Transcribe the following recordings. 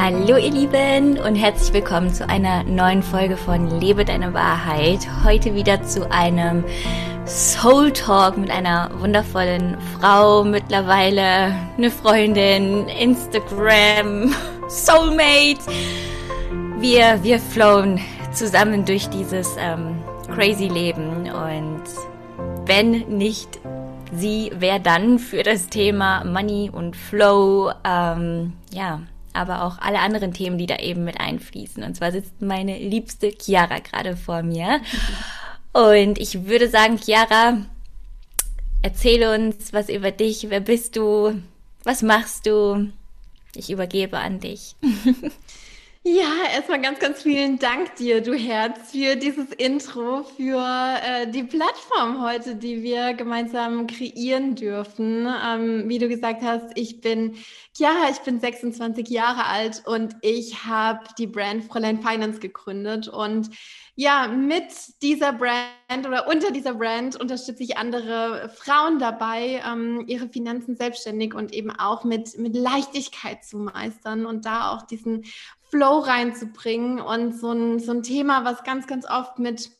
Hallo ihr Lieben und herzlich willkommen zu einer neuen Folge von Lebe deine Wahrheit. Heute wieder zu einem Soul Talk mit einer wundervollen Frau, mittlerweile eine Freundin, Instagram, Soulmate. Wir, wir flowen zusammen durch dieses ähm, crazy Leben und wenn nicht sie, wer dann für das Thema Money und Flow, ähm, ja, aber auch alle anderen Themen, die da eben mit einfließen. Und zwar sitzt meine liebste Chiara gerade vor mir. Und ich würde sagen, Chiara, erzähl uns was über dich. Wer bist du? Was machst du? Ich übergebe an dich. Ja, erstmal ganz, ganz vielen Dank dir, du Herz, für dieses Intro, für äh, die Plattform heute, die wir gemeinsam kreieren dürfen. Ähm, wie du gesagt hast, ich bin Chiara, ich bin 26 Jahre alt und ich habe die Brand Fräulein Finance gegründet und ja, mit dieser Brand oder unter dieser Brand unterstütze ich andere Frauen dabei, ähm, ihre Finanzen selbstständig und eben auch mit, mit Leichtigkeit zu meistern und da auch diesen Flow reinzubringen und so ein, so ein Thema, was ganz, ganz oft mit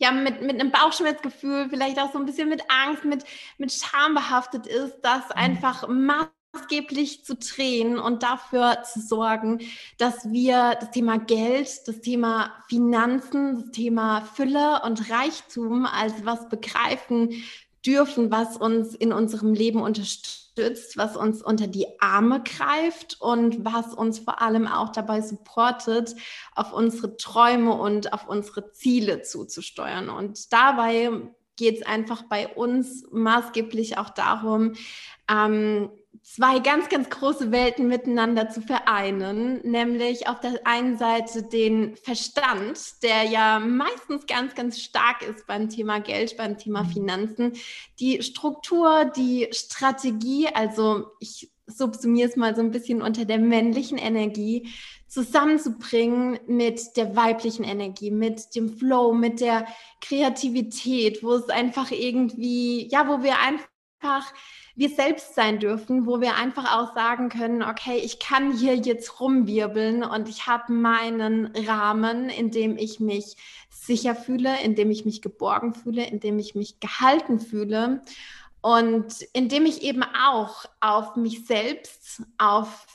ja, mit, mit einem Bauchschmerzgefühl, vielleicht auch so ein bisschen mit Angst, mit, mit Scham behaftet ist, das mhm. einfach maßgeblich zu drehen und dafür zu sorgen, dass wir das Thema Geld, das Thema Finanzen, das Thema Fülle und Reichtum als was begreifen dürfen, was uns in unserem Leben unterstützt, was uns unter die Arme greift und was uns vor allem auch dabei supportet, auf unsere Träume und auf unsere Ziele zuzusteuern. Und dabei geht es einfach bei uns maßgeblich auch darum, ähm, zwei ganz, ganz große Welten miteinander zu vereinen, nämlich auf der einen Seite den Verstand, der ja meistens ganz, ganz stark ist beim Thema Geld, beim Thema mhm. Finanzen, die Struktur, die Strategie, also ich subsumiere es mal so ein bisschen unter der männlichen Energie, zusammenzubringen mit der weiblichen Energie, mit dem Flow, mit der Kreativität, wo es einfach irgendwie, ja, wo wir einfach wir selbst sein dürfen, wo wir einfach auch sagen können, okay, ich kann hier jetzt rumwirbeln und ich habe meinen Rahmen, in dem ich mich sicher fühle, in dem ich mich geborgen fühle, in dem ich mich gehalten fühle und in dem ich eben auch auf mich selbst, auf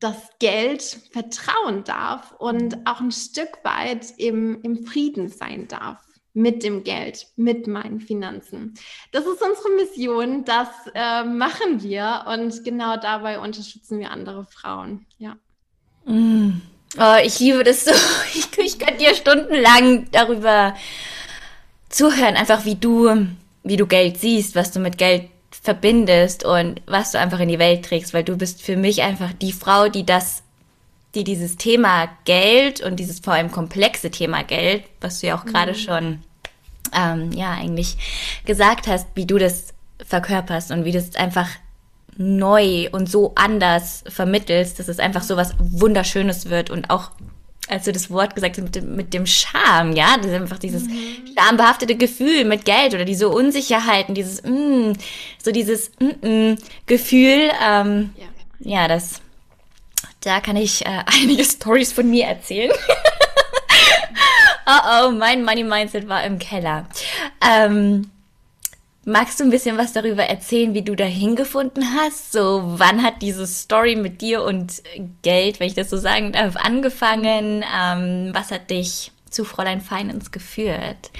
das Geld vertrauen darf und auch ein Stück weit im, im Frieden sein darf mit dem Geld, mit meinen Finanzen. Das ist unsere Mission, das äh, machen wir und genau dabei unterstützen wir andere Frauen. Ja. Mm. Oh, ich liebe das so. Ich, ich kann dir stundenlang darüber zuhören, einfach wie du, wie du Geld siehst, was du mit Geld verbindest und was du einfach in die Welt trägst, weil du bist für mich einfach die Frau, die das die dieses Thema Geld und dieses vor allem komplexe Thema Geld, was du ja auch gerade mhm. schon ähm, ja eigentlich gesagt hast, wie du das verkörperst und wie du es einfach neu und so anders vermittelst, dass es einfach so was Wunderschönes wird und auch als du das Wort gesagt hast mit dem, mit dem Charme, ja, das ist einfach dieses mhm. schambehaftete Gefühl mit Geld oder diese Unsicherheiten, dieses mm, so dieses mm, mm, Gefühl, ähm, ja. ja, das da kann ich äh, einige Stories von mir erzählen. oh oh, mein Money Mindset war im Keller. Ähm, magst du ein bisschen was darüber erzählen, wie du da hingefunden hast? So, wann hat diese Story mit dir und Geld, wenn ich das so sagen darf, angefangen? Ähm, was hat dich zu Fräulein Finance geführt?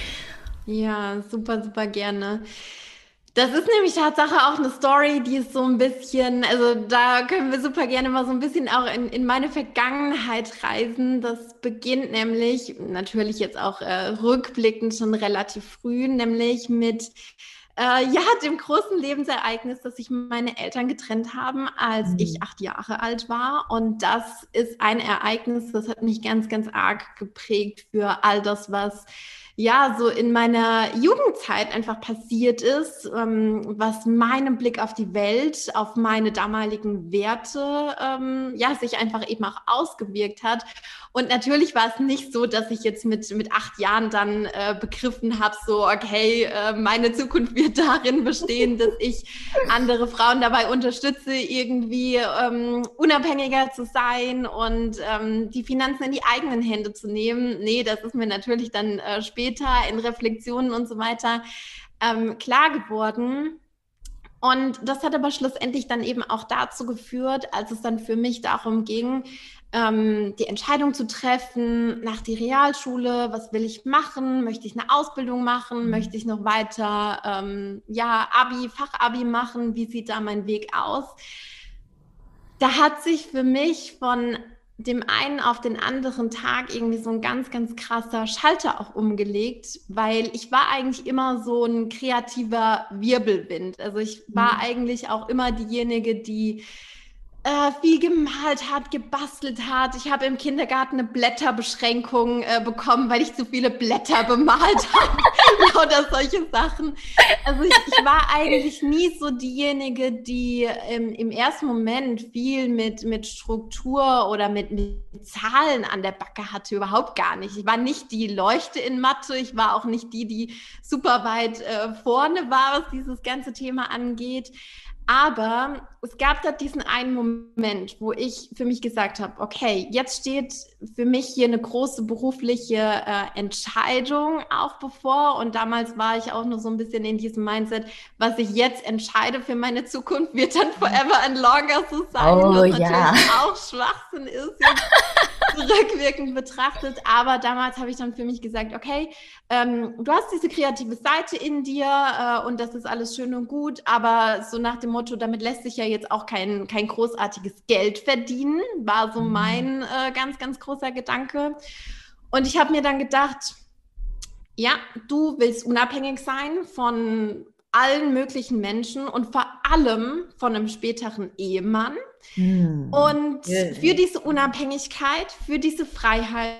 Ja, super, super gerne. Das ist nämlich Tatsache auch eine Story, die ist so ein bisschen, also da können wir super gerne mal so ein bisschen auch in, in meine Vergangenheit reisen. Das beginnt nämlich, natürlich jetzt auch äh, rückblickend schon relativ früh, nämlich mit äh, ja, dem großen Lebensereignis, dass sich meine Eltern getrennt haben, als mhm. ich acht Jahre alt war. Und das ist ein Ereignis, das hat mich ganz, ganz arg geprägt für all das, was ja, so in meiner Jugendzeit einfach passiert ist, ähm, was meinem Blick auf die Welt, auf meine damaligen Werte, ähm, ja, sich einfach eben auch ausgewirkt hat. Und natürlich war es nicht so, dass ich jetzt mit, mit acht Jahren dann äh, begriffen habe, so, okay, äh, meine Zukunft wird darin bestehen, dass ich andere Frauen dabei unterstütze, irgendwie ähm, unabhängiger zu sein und ähm, die Finanzen in die eigenen Hände zu nehmen. Nee, das ist mir natürlich dann äh, später in Reflexionen und so weiter ähm, klar geworden. Und das hat aber schlussendlich dann eben auch dazu geführt, als es dann für mich darum ging, ähm, die Entscheidung zu treffen nach die Realschule, was will ich machen, möchte ich eine Ausbildung machen, mhm. möchte ich noch weiter, ähm, ja, Abi, Fachabi machen, wie sieht da mein Weg aus? Da hat sich für mich von dem einen auf den anderen Tag irgendwie so ein ganz, ganz krasser Schalter auch umgelegt, weil ich war eigentlich immer so ein kreativer Wirbelwind. Also ich war mhm. eigentlich auch immer diejenige, die äh, viel gemalt hat, gebastelt hat. Ich habe im Kindergarten eine Blätterbeschränkung äh, bekommen, weil ich zu viele Blätter bemalt habe. Oder solche Sachen. Also ich, ich, war eigentlich nie so diejenige, die ähm, im ersten Moment viel mit, mit Struktur oder mit, mit Zahlen an der Backe hatte. Überhaupt gar nicht. Ich war nicht die Leuchte in Mathe. Ich war auch nicht die, die super weit äh, vorne war, was dieses ganze Thema angeht. Aber es gab da diesen einen Moment, wo ich für mich gesagt habe, okay, jetzt steht für mich hier eine große berufliche äh, Entscheidung auch bevor. Und damals war ich auch nur so ein bisschen in diesem Mindset, was ich jetzt entscheide für meine Zukunft, wird dann forever and longer so sein. Oh, was ja. natürlich auch Schwachsinn ist, jetzt rückwirkend betrachtet. Aber damals habe ich dann für mich gesagt, okay, ähm, du hast diese kreative Seite in dir äh, und das ist alles schön und gut, aber so nach dem Motto, damit lässt sich ja jetzt auch kein, kein großartiges Geld verdienen, war so mhm. mein äh, ganz, ganz großer Gedanke. Und ich habe mir dann gedacht, ja, du willst unabhängig sein von allen möglichen Menschen und vor allem von einem späteren Ehemann. Mhm. Und für diese Unabhängigkeit, für diese Freiheit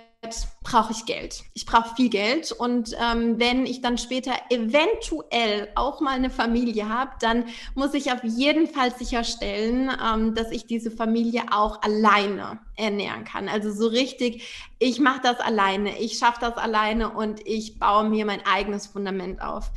brauche ich Geld. Ich brauche viel Geld. Und ähm, wenn ich dann später eventuell auch mal eine Familie habe, dann muss ich auf jeden Fall sicherstellen, ähm, dass ich diese Familie auch alleine ernähren kann. Also so richtig, ich mache das alleine, ich schaffe das alleine und ich baue mir mein eigenes Fundament auf.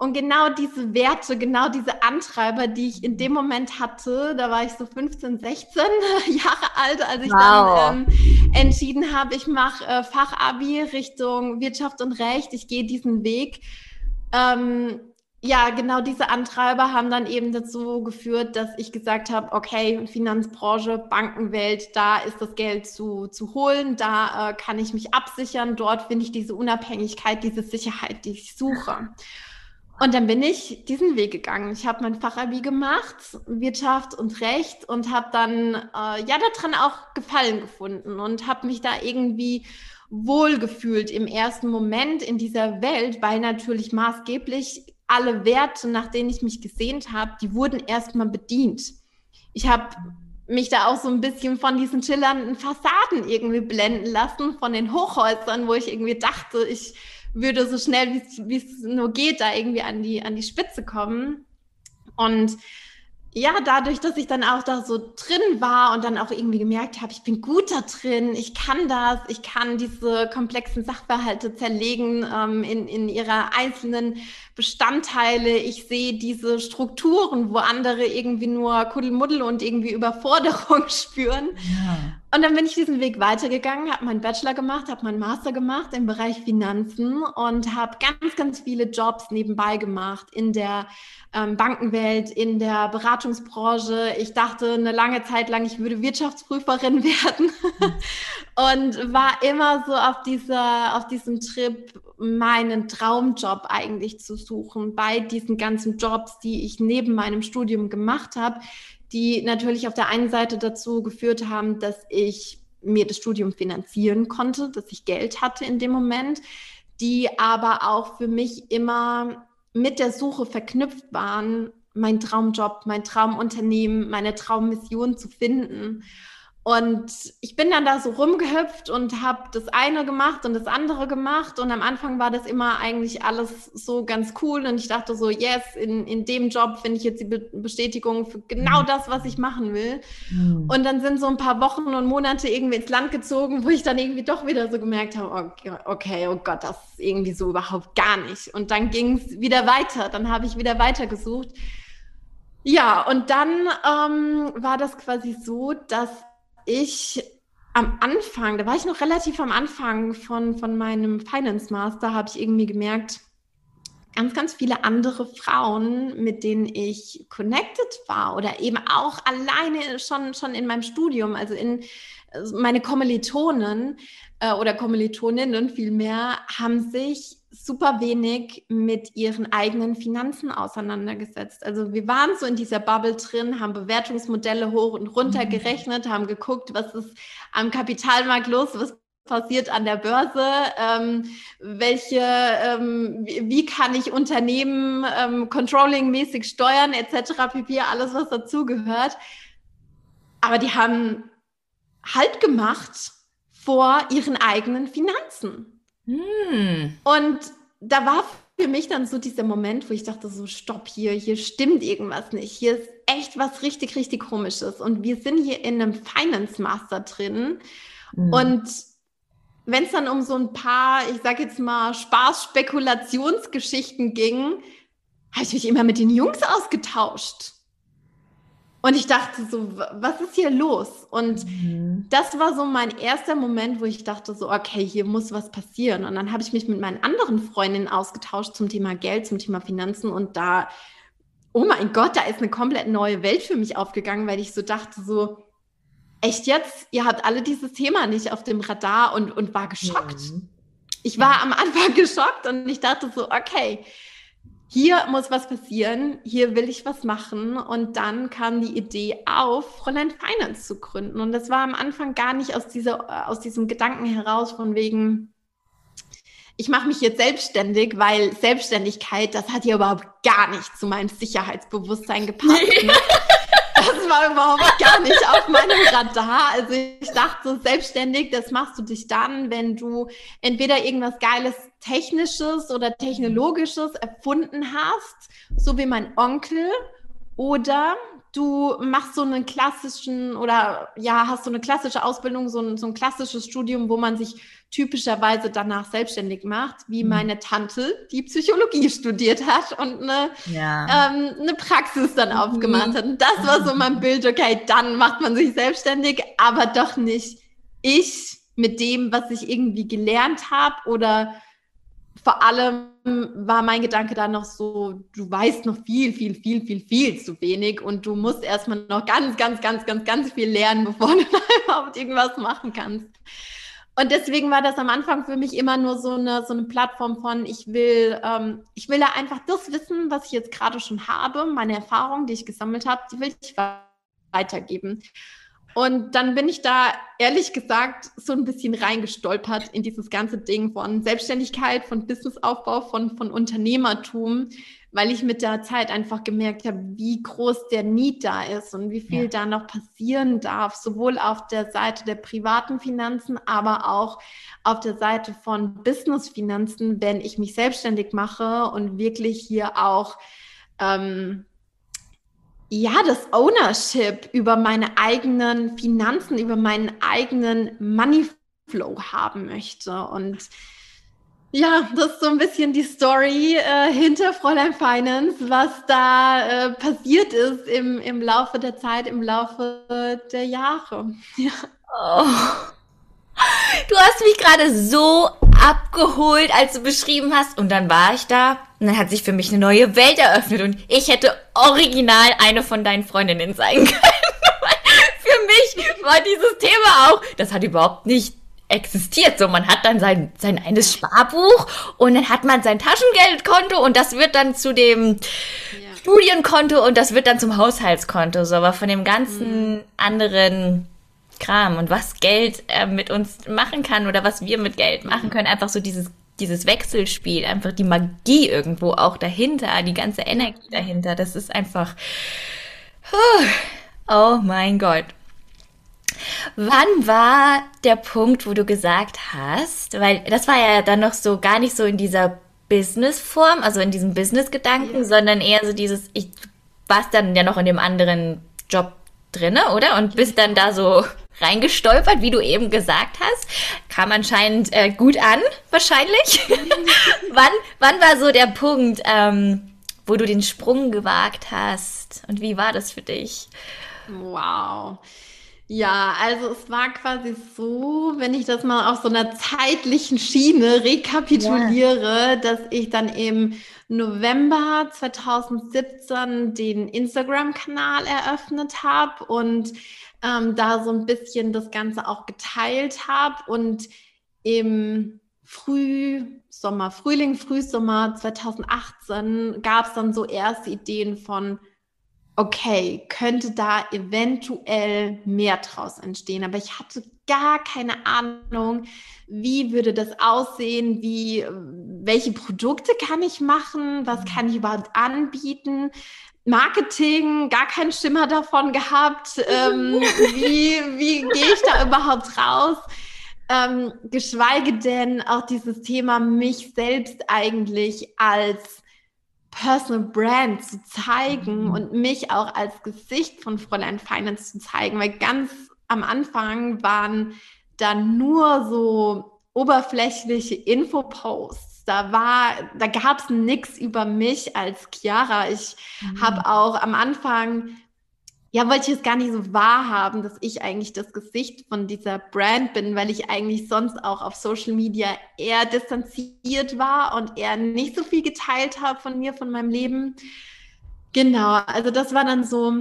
Und genau diese Werte, genau diese Antreiber, die ich in dem Moment hatte, da war ich so 15, 16 Jahre alt, als ich wow. dann ähm, entschieden habe, ich mache äh, Fachabi Richtung Wirtschaft und Recht, ich gehe diesen Weg. Ähm, ja, genau diese Antreiber haben dann eben dazu geführt, dass ich gesagt habe, okay, Finanzbranche, Bankenwelt, da ist das Geld zu, zu holen, da äh, kann ich mich absichern, dort finde ich diese Unabhängigkeit, diese Sicherheit, die ich suche. Und dann bin ich diesen Weg gegangen. Ich habe mein Fachabi gemacht, Wirtschaft und Recht, und habe dann äh, ja daran auch Gefallen gefunden und habe mich da irgendwie wohlgefühlt im ersten Moment in dieser Welt, weil natürlich maßgeblich alle Werte, nach denen ich mich gesehnt habe, die wurden erstmal bedient. Ich habe mich da auch so ein bisschen von diesen schillernden Fassaden irgendwie blenden lassen, von den Hochhäusern, wo ich irgendwie dachte, ich würde so schnell, wie es nur geht, da irgendwie an die, an die Spitze kommen. Und ja, dadurch, dass ich dann auch da so drin war und dann auch irgendwie gemerkt habe, ich bin gut da drin, ich kann das, ich kann diese komplexen Sachverhalte zerlegen ähm, in, in ihre einzelnen Bestandteile. Ich sehe diese Strukturen, wo andere irgendwie nur Kuddelmuddel und irgendwie Überforderung spüren. Ja. Und dann bin ich diesen Weg weitergegangen, habe meinen Bachelor gemacht, habe meinen Master gemacht im Bereich Finanzen und habe ganz, ganz viele Jobs nebenbei gemacht in der ähm, Bankenwelt, in der Beratungsbranche. Ich dachte eine lange Zeit lang, ich würde Wirtschaftsprüferin werden und war immer so auf dieser, auf diesem Trip, meinen Traumjob eigentlich zu suchen bei diesen ganzen Jobs, die ich neben meinem Studium gemacht habe, die natürlich auf der einen Seite dazu geführt haben, dass ich mir das Studium finanzieren konnte, dass ich Geld hatte in dem Moment, die aber auch für mich immer mit der Suche verknüpft waren, mein Traumjob, mein Traumunternehmen, meine Traummission zu finden. Und ich bin dann da so rumgehüpft und habe das eine gemacht und das andere gemacht. Und am Anfang war das immer eigentlich alles so ganz cool. Und ich dachte so, yes, in, in dem Job finde ich jetzt die Be Bestätigung für genau mhm. das, was ich machen will. Mhm. Und dann sind so ein paar Wochen und Monate irgendwie ins Land gezogen, wo ich dann irgendwie doch wieder so gemerkt habe, okay, okay oh Gott, das ist irgendwie so überhaupt gar nicht. Und dann ging es wieder weiter. Dann habe ich wieder weitergesucht. Ja, und dann ähm, war das quasi so, dass ich am Anfang, da war ich noch relativ am Anfang von, von meinem Finance Master, habe ich irgendwie gemerkt, ganz, ganz viele andere Frauen, mit denen ich connected war oder eben auch alleine schon, schon in meinem Studium, also in also meine Kommilitonen äh, oder Kommilitoninnen vielmehr, haben sich super wenig mit ihren eigenen Finanzen auseinandergesetzt. Also wir waren so in dieser Bubble drin, haben Bewertungsmodelle hoch und runter mhm. gerechnet, haben geguckt, was ist am Kapitalmarkt los, was passiert an der Börse, ähm, welche, ähm, wie, wie, kann ich Unternehmen ähm, controllingmäßig steuern, etc. pp, alles, was dazugehört. Aber die haben Halt gemacht vor ihren eigenen Finanzen. Hm. Und da war für mich dann so dieser Moment, wo ich dachte, so stopp hier, hier stimmt irgendwas nicht. Hier ist echt was richtig, richtig komisches. Und wir sind hier in einem Finance Master drin. Mhm. Und wenn es dann um so ein paar, ich sag jetzt mal, Spaß-Spekulationsgeschichten ging, habe ich mich immer mit den Jungs ausgetauscht. Und ich dachte so, was ist hier los? Und mhm. das war so mein erster Moment, wo ich dachte so, okay, hier muss was passieren. Und dann habe ich mich mit meinen anderen Freundinnen ausgetauscht zum Thema Geld, zum Thema Finanzen. Und da, oh mein Gott, da ist eine komplett neue Welt für mich aufgegangen, weil ich so dachte so, echt jetzt? Ihr habt alle dieses Thema nicht auf dem Radar und, und war geschockt. Mhm. Ich war am Anfang geschockt und ich dachte so, okay, hier muss was passieren, hier will ich was machen. Und dann kam die Idee auf, Fräulein Finance zu gründen. Und das war am Anfang gar nicht aus, dieser, aus diesem Gedanken heraus von wegen, ich mache mich jetzt selbstständig, weil Selbstständigkeit, das hat ja überhaupt gar nicht zu meinem Sicherheitsbewusstsein gepasst. Ne? Das war überhaupt gar nicht auf meinem Radar. Also ich dachte, so selbstständig, das machst du dich dann, wenn du entweder irgendwas Geiles Technisches oder Technologisches erfunden hast, so wie mein Onkel, oder du machst so einen klassischen oder ja, hast so eine klassische Ausbildung, so ein, so ein klassisches Studium, wo man sich typischerweise danach selbstständig macht, wie mhm. meine Tante, die Psychologie studiert hat und eine, ja. ähm, eine Praxis dann mhm. aufgemacht hat. Und das war so mein Bild, okay, dann macht man sich selbstständig, aber doch nicht ich mit dem, was ich irgendwie gelernt habe oder vor allem war mein Gedanke dann noch so, du weißt noch viel, viel, viel, viel, viel zu wenig und du musst erstmal noch ganz, ganz, ganz, ganz, ganz viel lernen, bevor du überhaupt irgendwas machen kannst. Und deswegen war das am Anfang für mich immer nur so eine, so eine Plattform von, ich will, ähm, ich will da einfach das wissen, was ich jetzt gerade schon habe, meine Erfahrungen, die ich gesammelt habe, die will ich weitergeben. Und dann bin ich da ehrlich gesagt so ein bisschen reingestolpert in dieses ganze Ding von Selbstständigkeit, von Businessaufbau, von, von Unternehmertum, weil ich mit der Zeit einfach gemerkt habe, wie groß der Need da ist und wie viel ja. da noch passieren darf, sowohl auf der Seite der privaten Finanzen, aber auch auf der Seite von Businessfinanzen, wenn ich mich selbstständig mache und wirklich hier auch ähm, ja, das Ownership über meine eigenen Finanzen, über meinen eigenen Moneyflow haben möchte. Und ja, das ist so ein bisschen die Story äh, hinter Fräulein Finance, was da äh, passiert ist im, im Laufe der Zeit, im Laufe der Jahre. Ja. Oh. Du hast mich gerade so abgeholt, als du beschrieben hast. Und dann war ich da und dann hat sich für mich eine neue Welt eröffnet und ich hätte original eine von deinen Freundinnen sein können. für mich war dieses Thema auch, das hat überhaupt nicht existiert. So, man hat dann sein, sein eines Sparbuch und dann hat man sein Taschengeldkonto und das wird dann zu dem ja. Studienkonto und das wird dann zum Haushaltskonto. So, aber von dem ganzen mhm. anderen Kram und was Geld äh, mit uns machen kann oder was wir mit Geld machen können, einfach so dieses dieses Wechselspiel, einfach die Magie irgendwo auch dahinter, die ganze Energie dahinter, das ist einfach, oh mein Gott. Wann war der Punkt, wo du gesagt hast, weil das war ja dann noch so gar nicht so in dieser Business-Form, also in diesem Business-Gedanken, ja. sondern eher so dieses, ich warst dann ja noch in dem anderen Job drinne, oder? Und bist dann da so reingestolpert, wie du eben gesagt hast. Kam anscheinend äh, gut an, wahrscheinlich. wann, wann war so der Punkt, ähm, wo du den Sprung gewagt hast? Und wie war das für dich? Wow. Ja, also es war quasi so, wenn ich das mal auf so einer zeitlichen Schiene rekapituliere, ja. dass ich dann im November 2017 den Instagram-Kanal eröffnet habe und ähm, da so ein bisschen das Ganze auch geteilt habe und im Frühsommer, Frühling, Frühsommer 2018 gab es dann so erste Ideen von okay, könnte da eventuell mehr draus entstehen. Aber ich hatte gar keine Ahnung, wie würde das aussehen, wie, welche Produkte kann ich machen, was kann ich überhaupt anbieten. Marketing, gar keinen Schimmer davon gehabt. Ähm, wie wie gehe ich da überhaupt raus? Ähm, geschweige denn auch dieses Thema, mich selbst eigentlich als Personal Brand zu zeigen mhm. und mich auch als Gesicht von Fräulein Finance zu zeigen, weil ganz am Anfang waren da nur so oberflächliche Infoposts. Da war, da gab es nichts über mich als Chiara. Ich mhm. habe auch am Anfang ja, wollte ich es gar nicht so wahrhaben, dass ich eigentlich das Gesicht von dieser Brand bin, weil ich eigentlich sonst auch auf Social Media eher distanziert war und eher nicht so viel geteilt habe von mir, von meinem Leben. Genau, also das war dann so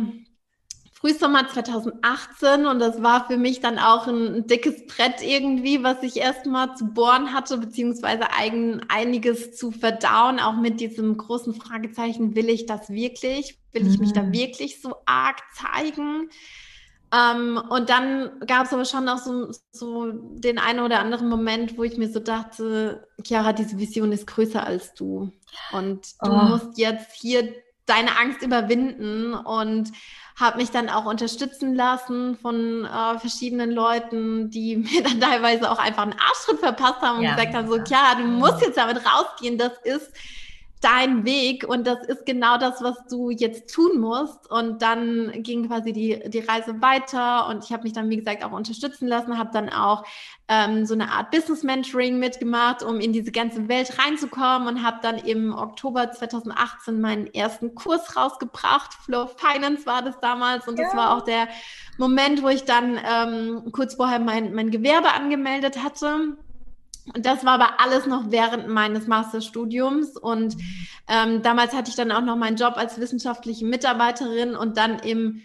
Frühsommer 2018 und das war für mich dann auch ein, ein dickes Brett irgendwie, was ich erstmal zu bohren hatte, beziehungsweise eigen, einiges zu verdauen, auch mit diesem großen Fragezeichen, will ich das wirklich? Will ich mich da mhm. wirklich so arg zeigen? Ähm, und dann gab es aber schon auch so, so den einen oder anderen Moment, wo ich mir so dachte, Chiara, diese Vision ist größer als du. Und du oh. musst jetzt hier deine Angst überwinden und habe mich dann auch unterstützen lassen von äh, verschiedenen Leuten, die mir dann teilweise auch einfach einen Arschtritt verpasst haben und ja, gesagt haben, so, ja, du musst jetzt damit rausgehen, das ist dein Weg und das ist genau das, was du jetzt tun musst. Und dann ging quasi die, die Reise weiter und ich habe mich dann, wie gesagt, auch unterstützen lassen, habe dann auch ähm, so eine Art Business Mentoring mitgemacht, um in diese ganze Welt reinzukommen und habe dann im Oktober 2018 meinen ersten Kurs rausgebracht. Flow Finance war das damals und ja. das war auch der Moment, wo ich dann ähm, kurz vorher mein, mein Gewerbe angemeldet hatte das war aber alles noch während meines Masterstudiums. Und ähm, damals hatte ich dann auch noch meinen Job als wissenschaftliche Mitarbeiterin und dann im,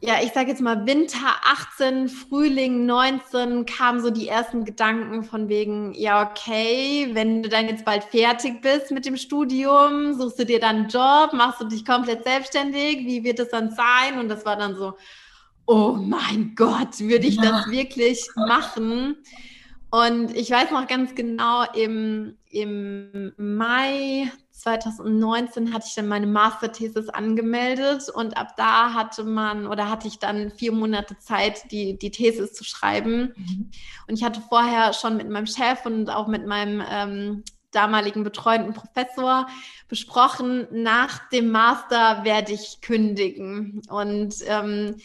ja, ich sage jetzt mal Winter 18, Frühling 19 kamen so die ersten Gedanken von wegen, ja, okay, wenn du dann jetzt bald fertig bist mit dem Studium, suchst du dir dann einen Job, machst du dich komplett selbstständig, wie wird es dann sein? Und das war dann so, oh mein Gott, würde ich das wirklich machen? Und ich weiß noch ganz genau, im, im Mai 2019 hatte ich dann meine Masterthesis angemeldet und ab da hatte man oder hatte ich dann vier Monate Zeit, die, die Thesis zu schreiben. Mhm. Und ich hatte vorher schon mit meinem Chef und auch mit meinem ähm, damaligen betreuenden Professor besprochen, nach dem Master werde ich kündigen. Und ähm,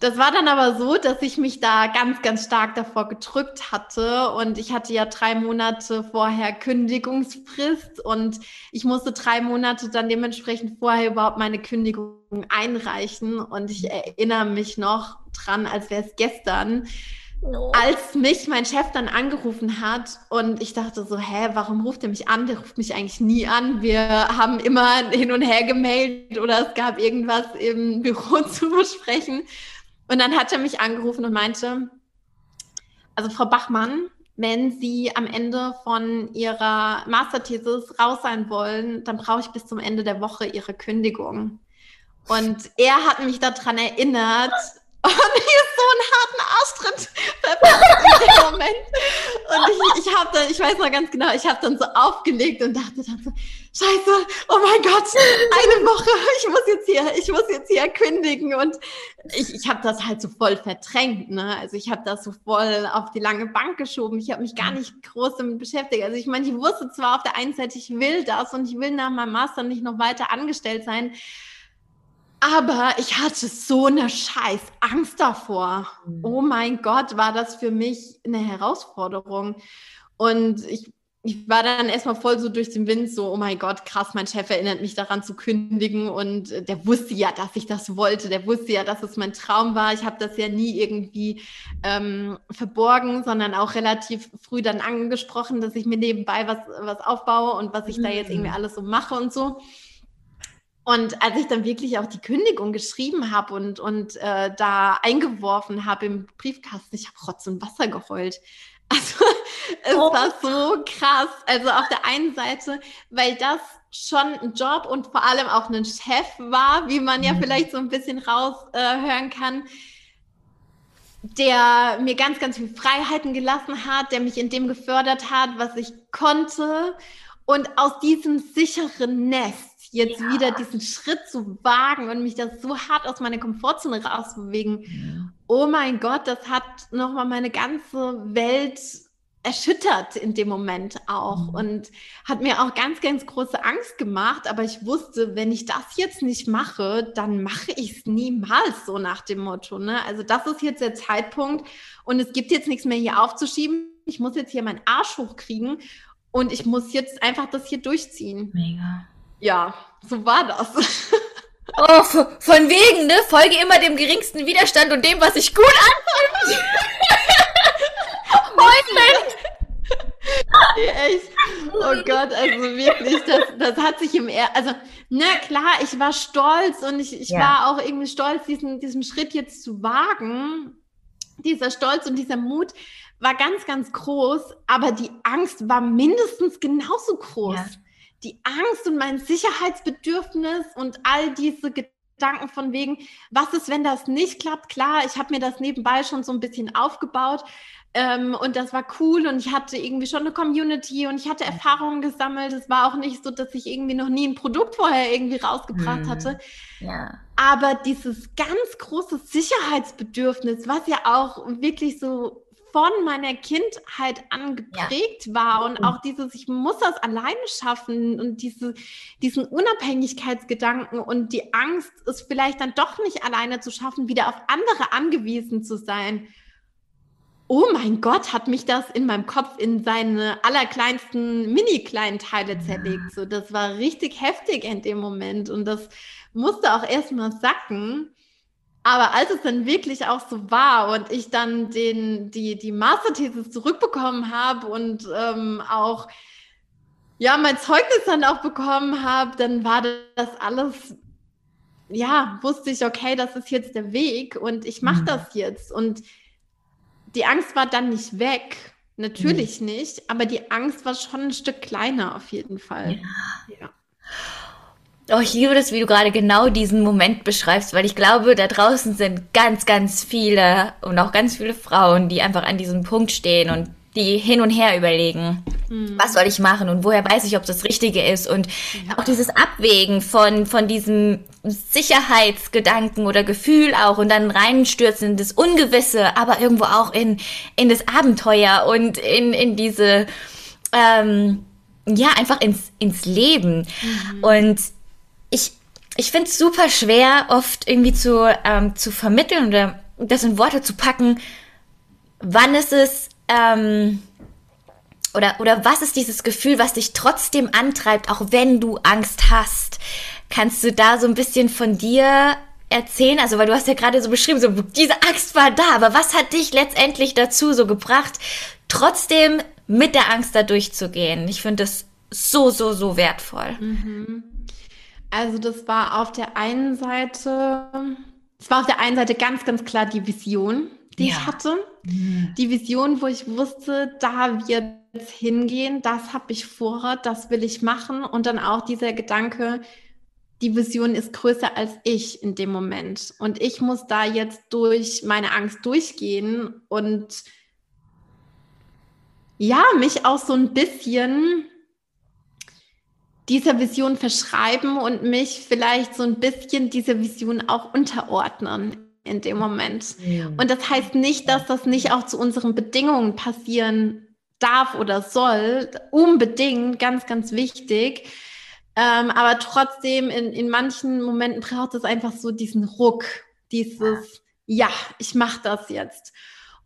das war dann aber so, dass ich mich da ganz, ganz stark davor gedrückt hatte. Und ich hatte ja drei Monate vorher Kündigungsfrist und ich musste drei Monate dann dementsprechend vorher überhaupt meine Kündigung einreichen. Und ich erinnere mich noch dran, als wäre es gestern, No. Als mich mein Chef dann angerufen hat und ich dachte so, hä, warum ruft er mich an? Der ruft mich eigentlich nie an. Wir haben immer hin und her gemeldet oder es gab irgendwas im Büro zu besprechen. Und dann hat er mich angerufen und meinte, also Frau Bachmann, wenn Sie am Ende von Ihrer Masterthesis raus sein wollen, dann brauche ich bis zum Ende der Woche Ihre Kündigung. Und er hat mich daran erinnert, und hier ist so einen harten Arschtritt Moment. Und ich, ich habe dann, ich weiß noch ganz genau, ich habe dann so aufgelegt und dachte dann so, Scheiße, oh mein Gott, eine Woche, ich muss jetzt hier, ich muss jetzt hier kündigen und ich, ich habe das halt so voll verdrängt, ne? Also ich habe das so voll auf die lange Bank geschoben. Ich habe mich gar nicht groß damit beschäftigt. Also ich meine, ich wusste zwar auf der einen Seite, ich will das und ich will nach meinem Master nicht noch weiter angestellt sein, aber ich hatte so eine scheiß Angst davor. Mhm. Oh mein Gott, war das für mich eine Herausforderung. Und ich, ich war dann erstmal voll so durch den Wind, so, oh mein Gott, krass, mein Chef erinnert mich daran zu kündigen. Und der wusste ja, dass ich das wollte. Der wusste ja, dass es mein Traum war. Ich habe das ja nie irgendwie ähm, verborgen, sondern auch relativ früh dann angesprochen, dass ich mir nebenbei was, was aufbaue und was ich mhm. da jetzt irgendwie mhm. alles so mache und so. Und als ich dann wirklich auch die Kündigung geschrieben habe und, und äh, da eingeworfen habe im Briefkasten, ich habe Rotz und Wasser geheult. Also es oh. war so krass. Also auf der einen Seite, weil das schon ein Job und vor allem auch ein Chef war, wie man ja mhm. vielleicht so ein bisschen raushören äh, kann, der mir ganz, ganz viel Freiheiten gelassen hat, der mich in dem gefördert hat, was ich konnte. Und aus diesem sicheren Nest jetzt ja. wieder diesen Schritt zu wagen und mich das so hart aus meiner Komfortzone rauszubewegen. Ja. Oh mein Gott, das hat nochmal meine ganze Welt erschüttert in dem Moment auch mhm. und hat mir auch ganz, ganz große Angst gemacht. Aber ich wusste, wenn ich das jetzt nicht mache, dann mache ich es niemals so nach dem Motto. Ne? Also das ist jetzt der Zeitpunkt und es gibt jetzt nichts mehr hier aufzuschieben. Ich muss jetzt hier meinen Arsch hochkriegen und ich muss jetzt einfach das hier durchziehen. Mega. Ja, so war das. Oh, von wegen, ne? Folge immer dem geringsten Widerstand und dem, was sich gut anfühlt. Heute. Echt. Oh Gott, also wirklich, das, das hat sich im er also na klar, ich war stolz und ich, ich ja. war auch irgendwie stolz, diesen, diesen Schritt jetzt zu wagen. Dieser Stolz und dieser Mut war ganz, ganz groß, aber die Angst war mindestens genauso groß. Ja die Angst und mein Sicherheitsbedürfnis und all diese Gedanken von wegen, was ist, wenn das nicht klappt? Klar, ich habe mir das nebenbei schon so ein bisschen aufgebaut ähm, und das war cool und ich hatte irgendwie schon eine Community und ich hatte Erfahrungen gesammelt. Es war auch nicht so, dass ich irgendwie noch nie ein Produkt vorher irgendwie rausgebracht hm. hatte. Ja. Aber dieses ganz große Sicherheitsbedürfnis, was ja auch wirklich so von meiner Kindheit an geprägt ja. war und auch dieses, ich muss das alleine schaffen und diese, diesen Unabhängigkeitsgedanken und die Angst, es vielleicht dann doch nicht alleine zu schaffen, wieder auf andere angewiesen zu sein. Oh mein Gott, hat mich das in meinem Kopf in seine allerkleinsten mini-kleinen Teile zerlegt. So, das war richtig heftig in dem Moment und das musste auch erstmal sacken. Aber als es dann wirklich auch so war und ich dann den, die, die Masterthesis zurückbekommen habe und ähm, auch ja, mein Zeugnis dann auch bekommen habe, dann war das alles, ja, wusste ich, okay, das ist jetzt der Weg und ich mache mhm. das jetzt. Und die Angst war dann nicht weg, natürlich mhm. nicht, aber die Angst war schon ein Stück kleiner auf jeden Fall. Ja. ja. Oh, ich liebe das, wie du gerade genau diesen Moment beschreibst, weil ich glaube, da draußen sind ganz, ganz viele und auch ganz viele Frauen, die einfach an diesem Punkt stehen und die hin und her überlegen, mhm. was soll ich machen und woher weiß ich, ob das Richtige ist und ja. auch dieses Abwägen von, von diesem Sicherheitsgedanken oder Gefühl auch und dann reinstürzen in das Ungewisse, aber irgendwo auch in, in das Abenteuer und in, in diese, ähm, ja, einfach ins, ins Leben. Mhm. Und ich, finde es super schwer, oft irgendwie zu, ähm, zu vermitteln oder das in Worte zu packen, wann ist es, ähm, oder, oder was ist dieses Gefühl, was dich trotzdem antreibt, auch wenn du Angst hast? Kannst du da so ein bisschen von dir erzählen? Also, weil du hast ja gerade so beschrieben, so diese Angst war da, aber was hat dich letztendlich dazu so gebracht, trotzdem mit der Angst da durchzugehen? Ich finde das so, so, so wertvoll. Mhm. Also das war auf der einen Seite, es war auf der einen Seite ganz, ganz klar die Vision, die ja. ich hatte. Mhm. Die Vision, wo ich wusste, da wird es hingehen, das habe ich vor, das will ich machen. Und dann auch dieser Gedanke, die Vision ist größer als ich in dem Moment. Und ich muss da jetzt durch meine Angst durchgehen und ja, mich auch so ein bisschen dieser Vision verschreiben und mich vielleicht so ein bisschen dieser Vision auch unterordnen in dem Moment. Mhm. Und das heißt nicht, dass das nicht auch zu unseren Bedingungen passieren darf oder soll. Unbedingt, ganz, ganz wichtig. Ähm, aber trotzdem, in, in manchen Momenten braucht es einfach so diesen Ruck, dieses, ja, ich mache das jetzt.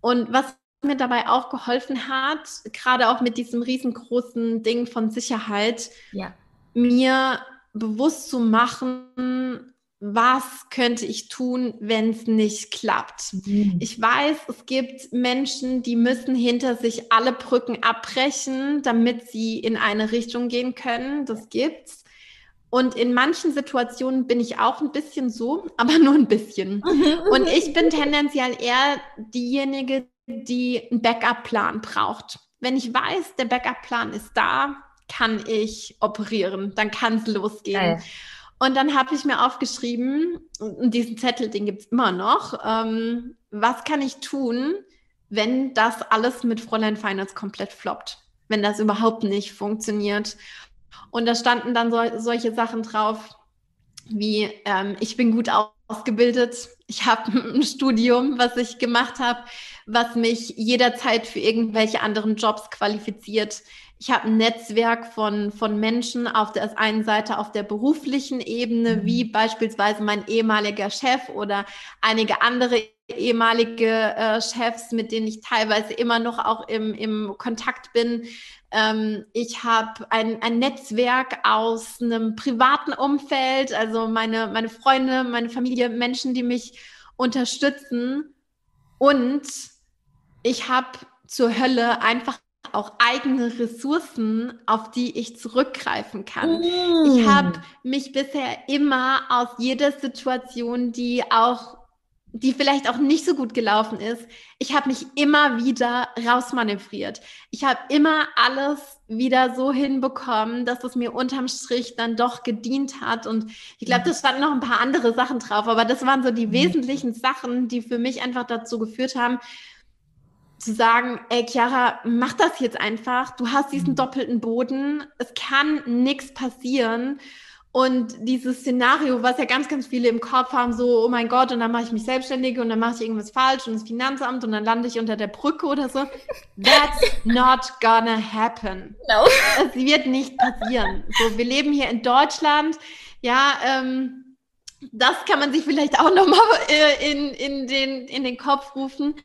Und was mir dabei auch geholfen hat, gerade auch mit diesem riesengroßen Ding von Sicherheit, ja. Mir bewusst zu machen, was könnte ich tun, wenn es nicht klappt. Mhm. Ich weiß, es gibt Menschen, die müssen hinter sich alle Brücken abbrechen, damit sie in eine Richtung gehen können. Das gibt's. Und in manchen Situationen bin ich auch ein bisschen so, aber nur ein bisschen. Und ich bin tendenziell eher diejenige, die einen Backup-Plan braucht. Wenn ich weiß, der Backup-Plan ist da, kann ich operieren, dann kann es losgehen. Ja, Und dann habe ich mir aufgeschrieben, und diesen Zettel, den gibt es immer noch, ähm, was kann ich tun, wenn das alles mit Fräulein Finance komplett floppt, wenn das überhaupt nicht funktioniert. Und da standen dann so, solche Sachen drauf, wie ähm, ich bin gut ausgebildet, ich habe ein Studium, was ich gemacht habe, was mich jederzeit für irgendwelche anderen Jobs qualifiziert. Ich habe ein Netzwerk von, von Menschen auf der einen Seite auf der beruflichen Ebene, mhm. wie beispielsweise mein ehemaliger Chef oder einige andere ehemalige äh, Chefs, mit denen ich teilweise immer noch auch im, im Kontakt bin. Ähm, ich habe ein, ein Netzwerk aus einem privaten Umfeld, also meine, meine Freunde, meine Familie, Menschen, die mich unterstützen. Und ich habe zur Hölle einfach auch eigene Ressourcen, auf die ich zurückgreifen kann. Mm. Ich habe mich bisher immer aus jeder Situation, die auch die vielleicht auch nicht so gut gelaufen ist, ich habe mich immer wieder rausmanövriert. Ich habe immer alles wieder so hinbekommen, dass es mir unterm Strich dann doch gedient hat. Und ich glaube, das standen noch ein paar andere Sachen drauf, aber das waren so die mhm. wesentlichen Sachen, die für mich einfach dazu geführt haben, zu sagen, ey Chiara, mach das jetzt einfach. Du hast diesen mhm. doppelten Boden. Es kann nichts passieren. Und dieses Szenario, was ja ganz, ganz viele im Kopf haben, so, oh mein Gott, und dann mache ich mich selbstständig und dann mache ich irgendwas falsch und das Finanzamt und dann lande ich unter der Brücke oder so. That's not gonna happen. No. Es wird nicht passieren. So, wir leben hier in Deutschland. Ja, ähm, das kann man sich vielleicht auch nochmal äh, in, in, den, in den Kopf rufen.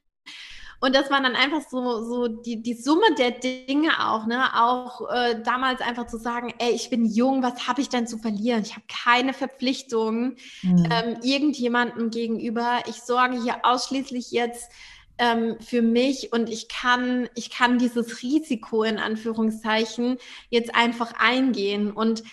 Und das war dann einfach so, so die, die Summe der Dinge auch, ne? Auch äh, damals einfach zu sagen, ey, ich bin jung, was habe ich denn zu verlieren? Ich habe keine Verpflichtungen mhm. ähm, irgendjemandem gegenüber. Ich sorge hier ausschließlich jetzt ähm, für mich und ich kann, ich kann dieses Risiko in Anführungszeichen jetzt einfach eingehen. Und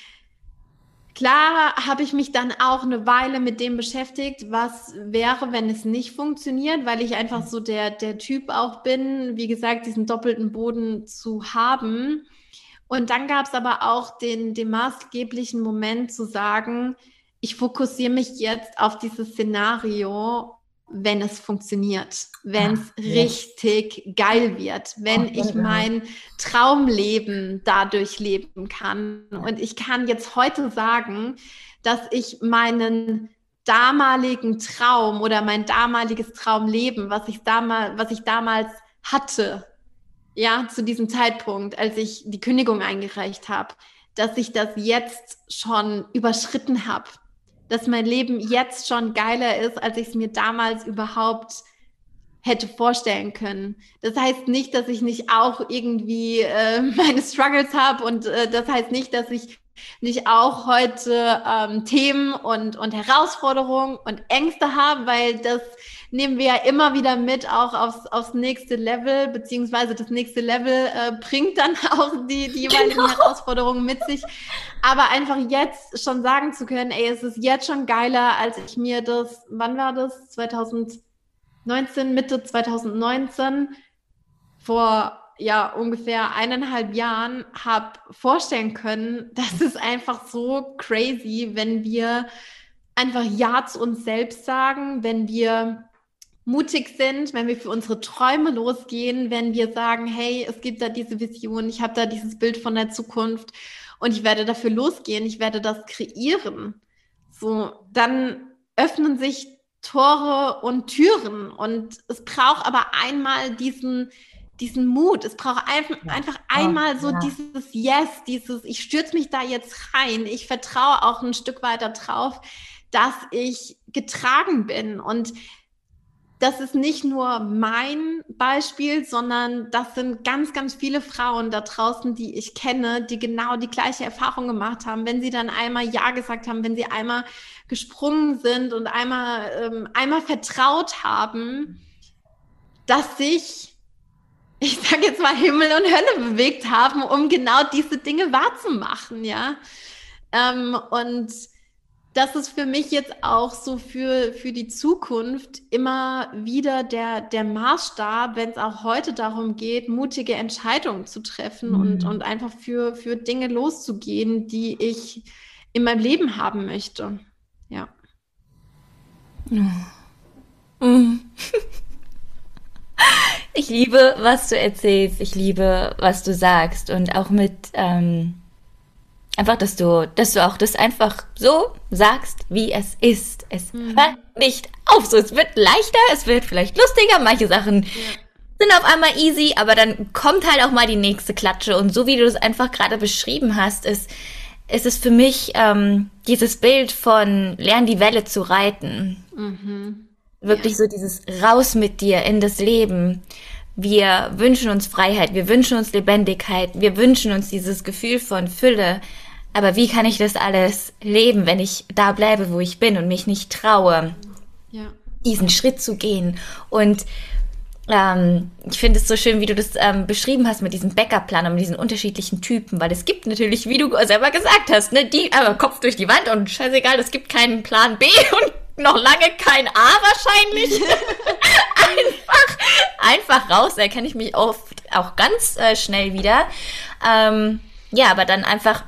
Klar habe ich mich dann auch eine Weile mit dem beschäftigt, was wäre, wenn es nicht funktioniert, weil ich einfach so der, der Typ auch bin, wie gesagt, diesen doppelten Boden zu haben. Und dann gab es aber auch den, den maßgeblichen Moment zu sagen, ich fokussiere mich jetzt auf dieses Szenario wenn es funktioniert, wenn es ja. richtig geil wird, wenn ich mein Traumleben dadurch leben kann. Und ich kann jetzt heute sagen, dass ich meinen damaligen Traum oder mein damaliges Traumleben, was ich damals, was ich damals hatte, ja, zu diesem Zeitpunkt, als ich die Kündigung eingereicht habe, dass ich das jetzt schon überschritten habe dass mein Leben jetzt schon geiler ist, als ich es mir damals überhaupt hätte vorstellen können. Das heißt nicht, dass ich nicht auch irgendwie äh, meine Struggles habe und äh, das heißt nicht, dass ich nicht auch heute ähm, Themen und, und Herausforderungen und Ängste habe, weil das nehmen wir ja immer wieder mit, auch aufs, aufs nächste Level, beziehungsweise das nächste Level äh, bringt dann auch die, die jeweiligen genau. Herausforderungen mit sich. Aber einfach jetzt schon sagen zu können, ey, es ist jetzt schon geiler, als ich mir das, wann war das? 2019, Mitte 2019, vor ja ungefähr eineinhalb Jahren habe vorstellen können, das ist einfach so crazy, wenn wir einfach Ja zu uns selbst sagen, wenn wir mutig sind, wenn wir für unsere Träume losgehen, wenn wir sagen, hey, es gibt da diese Vision, ich habe da dieses Bild von der Zukunft und ich werde dafür losgehen, ich werde das kreieren. So, dann öffnen sich Tore und Türen und es braucht aber einmal diesen diesen Mut. Es braucht einfach, ja. einfach einmal so ja. dieses Yes, dieses, ich stürze mich da jetzt rein. Ich vertraue auch ein Stück weiter drauf, dass ich getragen bin. Und das ist nicht nur mein Beispiel, sondern das sind ganz, ganz viele Frauen da draußen, die ich kenne, die genau die gleiche Erfahrung gemacht haben. Wenn sie dann einmal Ja gesagt haben, wenn sie einmal gesprungen sind und einmal, ähm, einmal vertraut haben, dass sich, ich sage jetzt mal, Himmel und Hölle bewegt haben, um genau diese Dinge wahrzumachen, ja. Ähm, und das ist für mich jetzt auch so für, für die Zukunft immer wieder der, der Maßstab, wenn es auch heute darum geht, mutige Entscheidungen zu treffen mhm. und, und einfach für, für Dinge loszugehen, die ich in meinem Leben haben möchte. Ja. Mhm. Ich liebe, was du erzählst. Ich liebe, was du sagst. Und auch mit, ähm, einfach, dass du, dass du auch das einfach so sagst, wie es ist. Es mhm. hört nicht auf. So, es wird leichter, es wird vielleicht lustiger, manche Sachen ja. sind auf einmal easy, aber dann kommt halt auch mal die nächste Klatsche. Und so wie du das einfach gerade beschrieben hast, ist, ist es für mich ähm, dieses Bild von lern die Welle zu reiten. Mhm. Wirklich ja. so dieses raus mit dir in das Leben. Wir wünschen uns Freiheit, wir wünschen uns Lebendigkeit, wir wünschen uns dieses Gefühl von Fülle, aber wie kann ich das alles leben, wenn ich da bleibe, wo ich bin und mich nicht traue, ja. diesen Schritt zu gehen? Und ähm, ich finde es so schön, wie du das ähm, beschrieben hast mit diesem Backup-Plan und mit diesen unterschiedlichen Typen, weil es gibt natürlich, wie du selber gesagt hast, ne, die aber Kopf durch die Wand und scheißegal, es gibt keinen Plan B und noch lange kein A wahrscheinlich. einfach, einfach raus, da kenne ich mich oft auch ganz äh, schnell wieder. Ähm, ja, aber dann einfach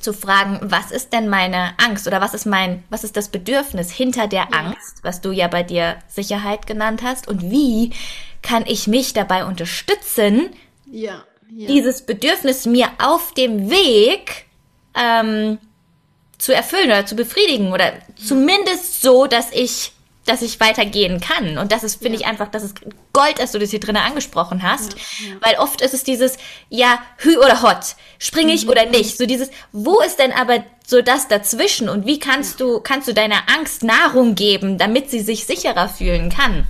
zu fragen, was ist denn meine Angst oder was ist mein, was ist das Bedürfnis hinter der ja. Angst, was du ja bei dir Sicherheit genannt hast und wie kann ich mich dabei unterstützen, ja, ja. dieses Bedürfnis mir auf dem Weg ähm, zu erfüllen oder zu befriedigen oder zumindest so, dass ich dass ich weitergehen kann. Und das ist, finde ja. ich einfach, das ist Gold, dass du das hier drinnen angesprochen hast. Ja, ja. Weil oft ist es dieses, ja, hü oder hot, springe ich mhm. oder nicht. So dieses, wo ist denn aber so das dazwischen? Und wie kannst du, kannst du deiner Angst Nahrung geben, damit sie sich sicherer fühlen kann?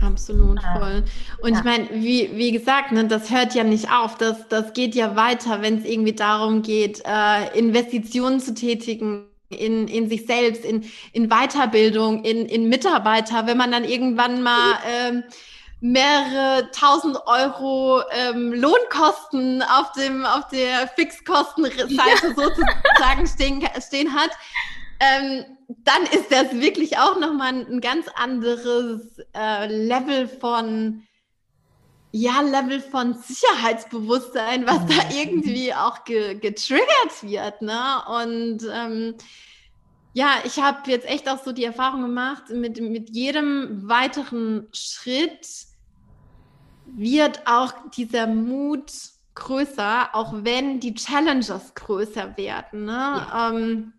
Absolut voll. Und ja. ich meine, wie, wie gesagt, ne, das hört ja nicht auf. Das, das geht ja weiter, wenn es irgendwie darum geht, äh, Investitionen zu tätigen in, in sich selbst, in, in Weiterbildung, in, in Mitarbeiter, wenn man dann irgendwann mal ähm, mehrere tausend Euro ähm, Lohnkosten auf dem auf der Fixkostenseite ja. sozusagen stehen, stehen hat, ähm, dann ist das wirklich auch nochmal ein, ein ganz anderes äh, Level von ja, Level von Sicherheitsbewusstsein, was da mhm. irgendwie auch ge getriggert wird. Ne? Und ähm, ja, ich habe jetzt echt auch so die Erfahrung gemacht, mit, mit jedem weiteren Schritt wird auch dieser Mut größer, auch wenn die Challenges größer werden. Ne? Ja. Ähm,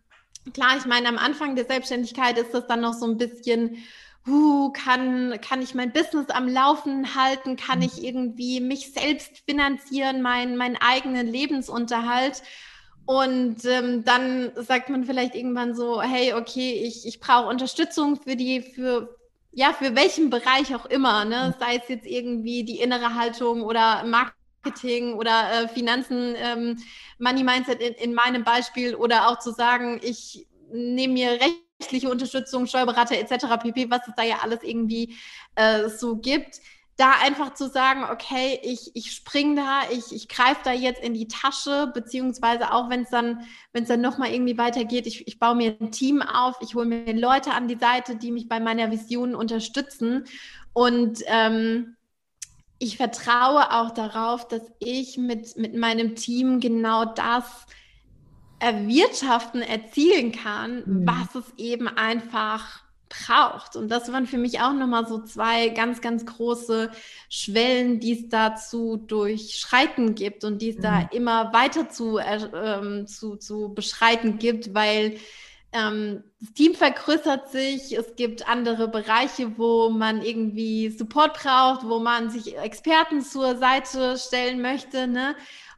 klar, ich meine, am Anfang der Selbstständigkeit ist das dann noch so ein bisschen uh, kann, kann ich mein Business am Laufen halten, kann mhm. ich irgendwie mich selbst finanzieren, mein, meinen eigenen Lebensunterhalt. Und ähm, dann sagt man vielleicht irgendwann so, hey, okay, ich, ich brauche Unterstützung für die, für, ja, für welchen Bereich auch immer, ne? Mhm. Sei es jetzt irgendwie die innere Haltung oder Marketing oder äh, Finanzen, ähm, Money Mindset in, in meinem Beispiel oder auch zu sagen, ich nehme mir recht rechtliche Unterstützung, Steuerberater etc. pp., was es da ja alles irgendwie äh, so gibt. Da einfach zu sagen, okay, ich, ich spring da, ich, ich greife da jetzt in die Tasche, beziehungsweise auch wenn es dann, wenn es dann nochmal irgendwie weitergeht, ich, ich baue mir ein Team auf, ich hole mir Leute an die Seite, die mich bei meiner Vision unterstützen. Und ähm, ich vertraue auch darauf, dass ich mit, mit meinem Team genau das erwirtschaften, erzielen kann, mhm. was es eben einfach braucht. Und das waren für mich auch nochmal so zwei ganz, ganz große Schwellen, die es da zu durchschreiten gibt und die es mhm. da immer weiter zu, äh, zu, zu beschreiten gibt, weil ähm, das Team vergrößert sich, es gibt andere Bereiche, wo man irgendwie Support braucht, wo man sich Experten zur Seite stellen möchte. Ne?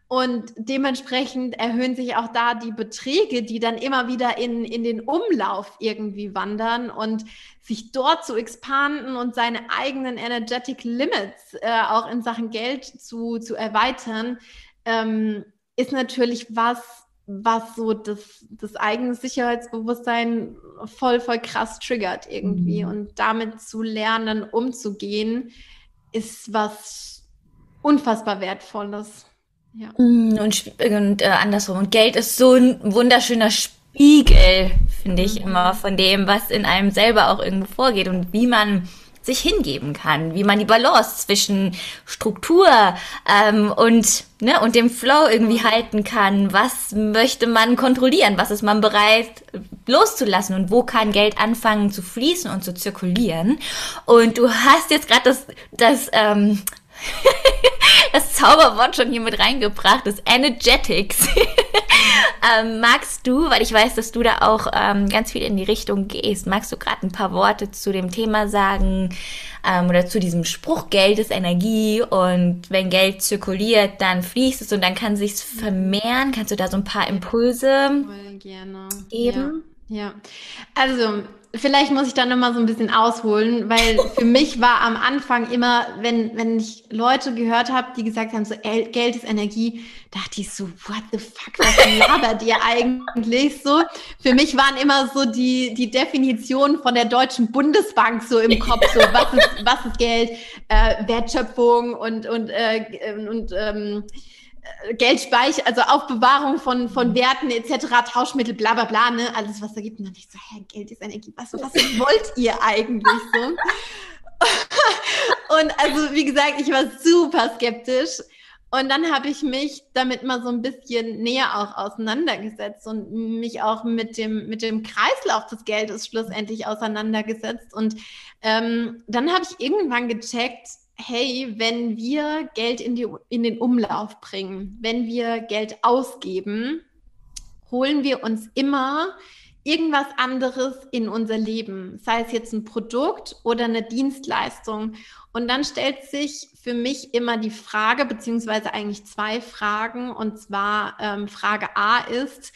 Und dementsprechend erhöhen sich auch da die Beträge, die dann immer wieder in, in den Umlauf irgendwie wandern und sich dort zu expanden und seine eigenen Energetic Limits äh, auch in Sachen Geld zu, zu erweitern, ähm, ist natürlich was, was so das, das eigene Sicherheitsbewusstsein voll, voll krass triggert irgendwie. Mhm. Und damit zu lernen, umzugehen, ist was unfassbar Wertvolles. Ja. Mm, und, und äh, andersrum. Und Geld ist so ein wunderschöner Spiegel, finde ich mhm. immer, von dem, was in einem selber auch irgendwo vorgeht und wie man sich hingeben kann, wie man die Balance zwischen Struktur ähm, und ne, und dem Flow irgendwie halten kann. Was möchte man kontrollieren? Was ist man bereit loszulassen? Und wo kann Geld anfangen zu fließen und zu zirkulieren? Und du hast jetzt gerade das das ähm, das Zauberwort schon hier mit reingebracht, das Energetics. ähm, magst du, weil ich weiß, dass du da auch ähm, ganz viel in die Richtung gehst, magst du gerade ein paar Worte zu dem Thema sagen ähm, oder zu diesem Spruch, Geld ist Energie und wenn Geld zirkuliert, dann fließt es und dann kann sich's vermehren. Kannst du da so ein paar Impulse geben? Ja. ja. Also Vielleicht muss ich da nochmal so ein bisschen ausholen, weil für mich war am Anfang immer, wenn, wenn ich Leute gehört habe, die gesagt haben, so Geld ist Energie, dachte ich so, what the fuck, was labert ihr eigentlich so? Für mich waren immer so die, die Definition von der Deutschen Bundesbank so im Kopf, so was ist, was ist Geld, äh, Wertschöpfung und, und, äh, und ähm, Geldspeicher, also Aufbewahrung von, von mhm. Werten etc., Tauschmittel, bla bla bla, ne? alles was da gibt. Und dann ich so, hä, Geld ist Energie, was, was wollt ihr eigentlich so? und also wie gesagt, ich war super skeptisch. Und dann habe ich mich damit mal so ein bisschen näher auch auseinandergesetzt und mich auch mit dem, mit dem Kreislauf des Geldes schlussendlich auseinandergesetzt. Und ähm, dann habe ich irgendwann gecheckt, hey, wenn wir Geld in, die, in den Umlauf bringen, wenn wir Geld ausgeben, holen wir uns immer irgendwas anderes in unser Leben, sei es jetzt ein Produkt oder eine Dienstleistung. Und dann stellt sich für mich immer die Frage, beziehungsweise eigentlich zwei Fragen. Und zwar ähm, Frage A ist,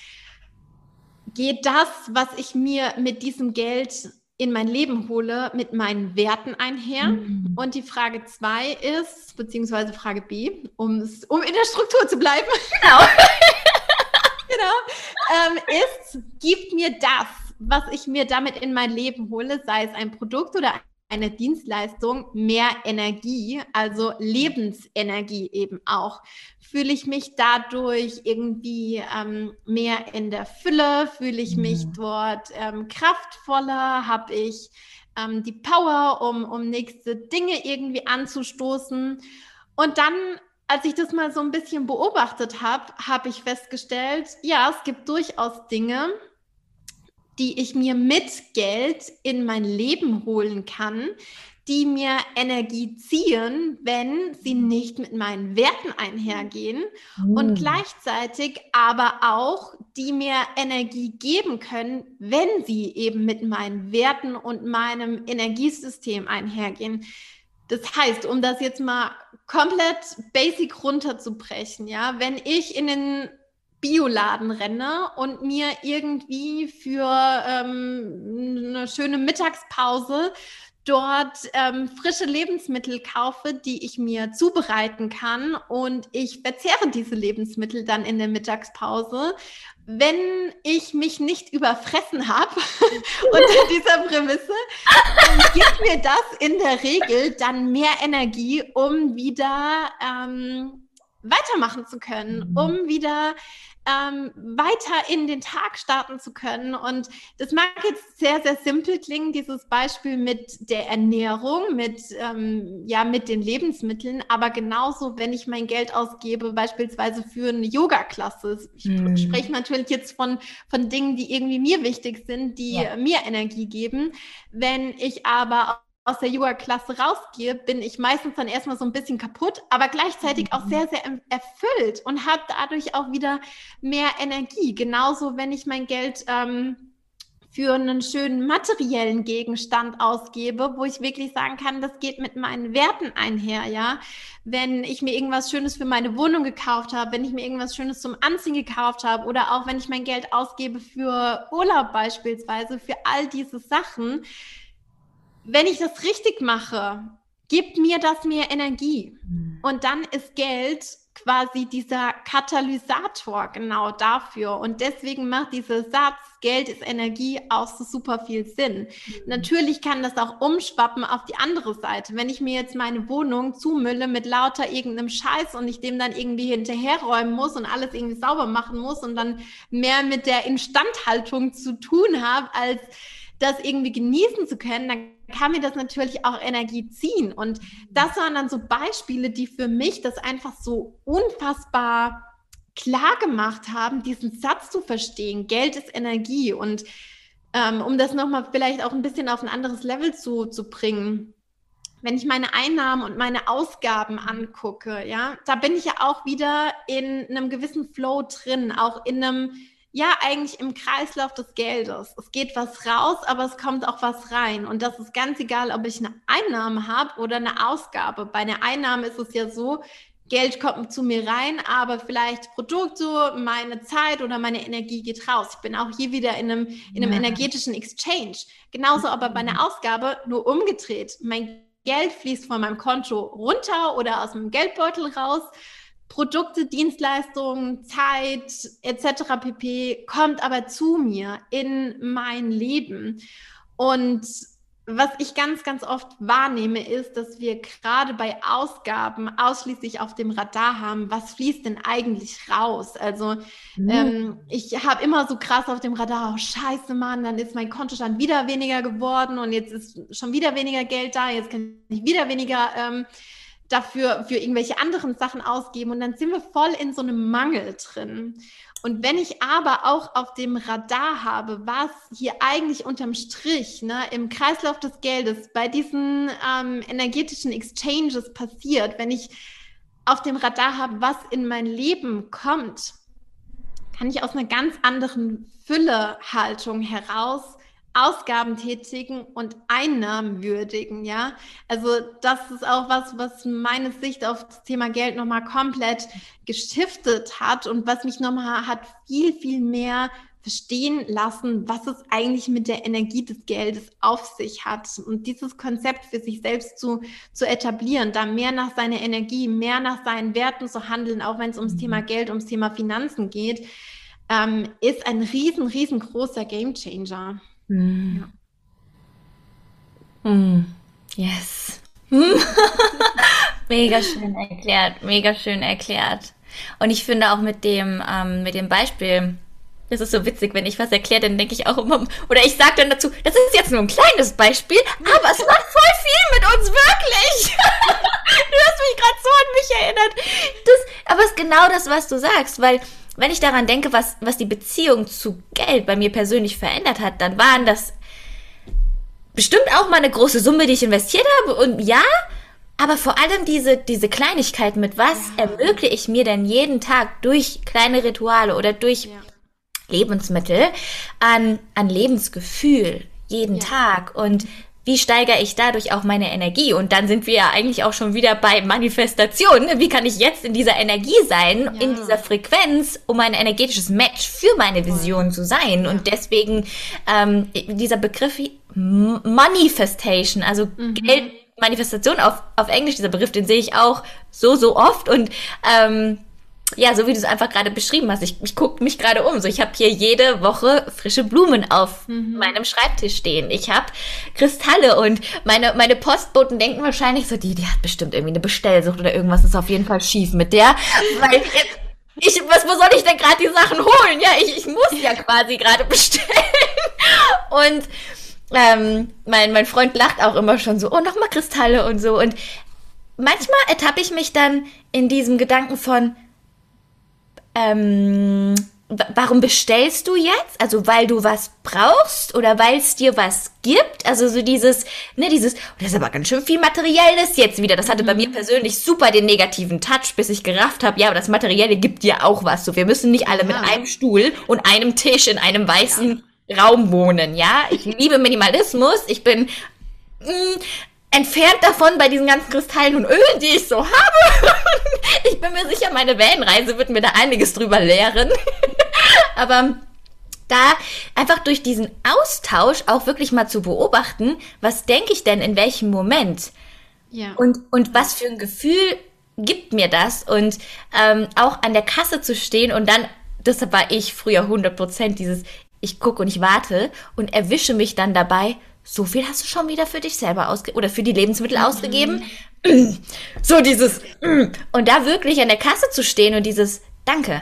geht das, was ich mir mit diesem Geld in mein Leben hole, mit meinen Werten einher. Mhm. Und die Frage zwei ist, beziehungsweise Frage B, um, um in der Struktur zu bleiben. Genau. genau. Ähm, ist, gibt mir das, was ich mir damit in mein Leben hole, sei es ein Produkt oder eine Dienstleistung mehr Energie, also Lebensenergie eben auch. Fühle ich mich dadurch irgendwie ähm, mehr in der Fülle? Fühle ich mich mhm. dort ähm, kraftvoller? Habe ich ähm, die Power, um, um nächste Dinge irgendwie anzustoßen? Und dann als ich das mal so ein bisschen beobachtet habe, habe ich festgestellt, ja, es gibt durchaus Dinge, die ich mir mit Geld in mein Leben holen kann, die mir Energie ziehen, wenn sie nicht mit meinen Werten einhergehen mhm. und gleichzeitig aber auch, die mir Energie geben können, wenn sie eben mit meinen Werten und meinem Energiesystem einhergehen. Das heißt, um das jetzt mal komplett basic runterzubrechen, ja, wenn ich in den Bioladen renne und mir irgendwie für ähm, eine schöne Mittagspause dort ähm, frische Lebensmittel kaufe, die ich mir zubereiten kann und ich verzehre diese Lebensmittel dann in der Mittagspause. Wenn ich mich nicht überfressen habe unter dieser Prämisse, dann gibt mir das in der Regel dann mehr Energie, um wieder ähm, weitermachen zu können, mhm. um wieder ähm, weiter in den Tag starten zu können. Und das mag jetzt sehr, sehr simpel klingen, dieses Beispiel mit der Ernährung, mit, ähm, ja, mit den Lebensmitteln, aber genauso, wenn ich mein Geld ausgebe, beispielsweise für eine Yoga-Klasse. Ich mhm. spreche natürlich jetzt von, von Dingen, die irgendwie mir wichtig sind, die ja. mir Energie geben. Wenn ich aber aus der Yoga-Klasse rausgehe, bin ich meistens dann erstmal so ein bisschen kaputt, aber gleichzeitig auch sehr, sehr erfüllt und habe dadurch auch wieder mehr Energie. Genauso, wenn ich mein Geld ähm, für einen schönen materiellen Gegenstand ausgebe, wo ich wirklich sagen kann, das geht mit meinen Werten einher, ja. Wenn ich mir irgendwas Schönes für meine Wohnung gekauft habe, wenn ich mir irgendwas Schönes zum Anziehen gekauft habe oder auch wenn ich mein Geld ausgebe für Urlaub beispielsweise, für all diese Sachen, wenn ich das richtig mache, gibt mir das mehr Energie. Mhm. Und dann ist Geld quasi dieser Katalysator genau dafür. Und deswegen macht dieser Satz, Geld ist Energie, auch so super viel Sinn. Mhm. Natürlich kann das auch umschwappen auf die andere Seite. Wenn ich mir jetzt meine Wohnung zumülle mit lauter irgendeinem Scheiß und ich dem dann irgendwie hinterherräumen muss und alles irgendwie sauber machen muss und dann mehr mit der Instandhaltung zu tun habe, als das irgendwie genießen zu können, dann kann mir das natürlich auch Energie ziehen. Und das waren dann so Beispiele, die für mich das einfach so unfassbar klar gemacht haben, diesen Satz zu verstehen. Geld ist Energie. Und ähm, um das nochmal vielleicht auch ein bisschen auf ein anderes Level zu, zu bringen, wenn ich meine Einnahmen und meine Ausgaben angucke, ja, da bin ich ja auch wieder in einem gewissen Flow drin, auch in einem ja eigentlich im Kreislauf des Geldes. Es geht was raus, aber es kommt auch was rein. Und das ist ganz egal, ob ich eine Einnahme habe oder eine Ausgabe. Bei einer Einnahme ist es ja so, Geld kommt zu mir rein, aber vielleicht Produkte, meine Zeit oder meine Energie geht raus. Ich bin auch hier wieder in einem, in einem ja. energetischen Exchange. Genauso aber bei einer mhm. Ausgabe nur umgedreht. Mein Geld fließt von meinem Konto runter oder aus dem Geldbeutel raus Produkte, Dienstleistungen, Zeit etc. pp. kommt aber zu mir in mein Leben. Und was ich ganz, ganz oft wahrnehme, ist, dass wir gerade bei Ausgaben ausschließlich auf dem Radar haben, was fließt denn eigentlich raus? Also mhm. ähm, ich habe immer so krass auf dem Radar, oh scheiße Mann, dann ist mein Kontostand wieder weniger geworden und jetzt ist schon wieder weniger Geld da, jetzt kann ich wieder weniger ähm, dafür für irgendwelche anderen Sachen ausgeben und dann sind wir voll in so einem Mangel drin. Und wenn ich aber auch auf dem Radar habe, was hier eigentlich unterm Strich ne, im Kreislauf des Geldes bei diesen ähm, energetischen Exchanges passiert, wenn ich auf dem Radar habe, was in mein Leben kommt, kann ich aus einer ganz anderen Füllehaltung heraus Ausgaben tätigen und Einnahmen würdigen, ja. Also das ist auch was, was meine Sicht auf das Thema Geld nochmal komplett geschiftet hat und was mich nochmal hat viel, viel mehr verstehen lassen, was es eigentlich mit der Energie des Geldes auf sich hat. Und dieses Konzept für sich selbst zu, zu etablieren, da mehr nach seiner Energie, mehr nach seinen Werten zu handeln, auch wenn es ums mhm. Thema Geld, ums Thema Finanzen geht, ähm, ist ein riesen, riesengroßer Gamechanger. Mm. Ja. Mm. Yes. mega schön erklärt, mega schön erklärt. Und ich finde auch mit dem, ähm, mit dem Beispiel, das ist so witzig, wenn ich was erkläre, dann denke ich auch immer, oder ich sage dann dazu, das ist jetzt nur ein kleines Beispiel, aber es macht voll viel mit uns, wirklich. du hast mich gerade so an mich erinnert. Das, aber es ist genau das, was du sagst, weil wenn ich daran denke, was, was die Beziehung zu Geld bei mir persönlich verändert hat, dann waren das bestimmt auch mal eine große Summe, die ich investiert habe. Und ja, aber vor allem diese, diese Kleinigkeiten mit was ja. ermögliche ich mir denn jeden Tag durch kleine Rituale oder durch ja. Lebensmittel an, an Lebensgefühl jeden ja. Tag. Und wie steigere ich dadurch auch meine Energie? Und dann sind wir ja eigentlich auch schon wieder bei Manifestation. Wie kann ich jetzt in dieser Energie sein, ja. in dieser Frequenz, um ein energetisches Match für meine Vision zu sein? Ja. Und deswegen ähm, dieser Begriff Manifestation, also mhm. Geldmanifestation auf, auf Englisch, dieser Begriff, den sehe ich auch so, so oft. Und ähm, ja, so wie du es einfach gerade beschrieben hast, ich, ich gucke mich gerade um. So, ich habe hier jede Woche frische Blumen auf mhm. meinem Schreibtisch stehen. Ich habe Kristalle und meine, meine Postboten denken wahrscheinlich so, die, die hat bestimmt irgendwie eine Bestellsucht oder irgendwas ist auf jeden Fall schief mit der. Weil ich, was, wo soll ich denn gerade die Sachen holen? Ja, ich, ich muss ja quasi gerade bestellen. Und ähm, mein, mein Freund lacht auch immer schon so, oh, nochmal Kristalle und so. Und manchmal ertappe ich mich dann in diesem Gedanken von, ähm, warum bestellst du jetzt? Also weil du was brauchst oder weil es dir was gibt? Also so dieses, ne, dieses, oh, das ist aber ganz schön viel Materielles jetzt wieder. Das hatte mhm. bei mir persönlich super den negativen Touch, bis ich gerafft habe, ja, aber das Materielle gibt dir auch was. So, wir müssen nicht alle ja. mit einem Stuhl und einem Tisch in einem weißen ja. Raum wohnen, ja. Ich liebe Minimalismus. Ich bin mh, mm, entfernt davon bei diesen ganzen Kristallen und Ölen, die ich so habe. Ich bin mir sicher, meine Wellenreise wird mir da einiges drüber lehren. Aber da einfach durch diesen Austausch auch wirklich mal zu beobachten, was denke ich denn in welchem Moment? Ja. Und, und was für ein Gefühl gibt mir das? Und ähm, auch an der Kasse zu stehen und dann, deshalb war ich früher 100 Prozent dieses, ich gucke und ich warte und erwische mich dann dabei, so viel hast du schon wieder für dich selber ausgegeben oder für die Lebensmittel mhm. ausgegeben. So dieses und da wirklich an der Kasse zu stehen und dieses Danke.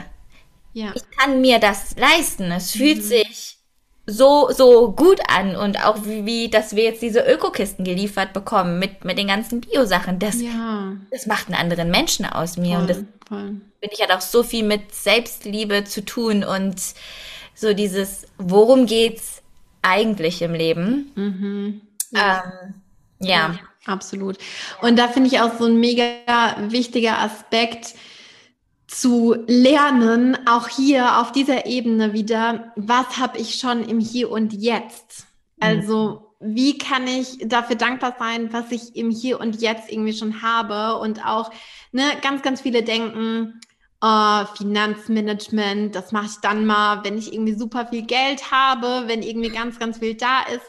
Ja. Ich kann mir das leisten. Es mhm. fühlt sich so so gut an und auch wie, wie dass wir jetzt diese Ökokisten geliefert bekommen mit mit den ganzen Biosachen. Das ja. das macht einen anderen Menschen aus mir voll, und das voll. bin ich hat auch so viel mit Selbstliebe zu tun und so dieses worum geht's eigentlich im Leben. Mhm. Ja. Ähm, ja. ja. Absolut. Und da finde ich auch so ein mega wichtiger Aspekt zu lernen, auch hier auf dieser Ebene wieder, was habe ich schon im Hier und Jetzt? Mhm. Also wie kann ich dafür dankbar sein, was ich im Hier und Jetzt irgendwie schon habe und auch ne, ganz, ganz viele denken, äh, Finanzmanagement, das mache ich dann mal, wenn ich irgendwie super viel Geld habe, wenn irgendwie ganz, ganz viel da ist.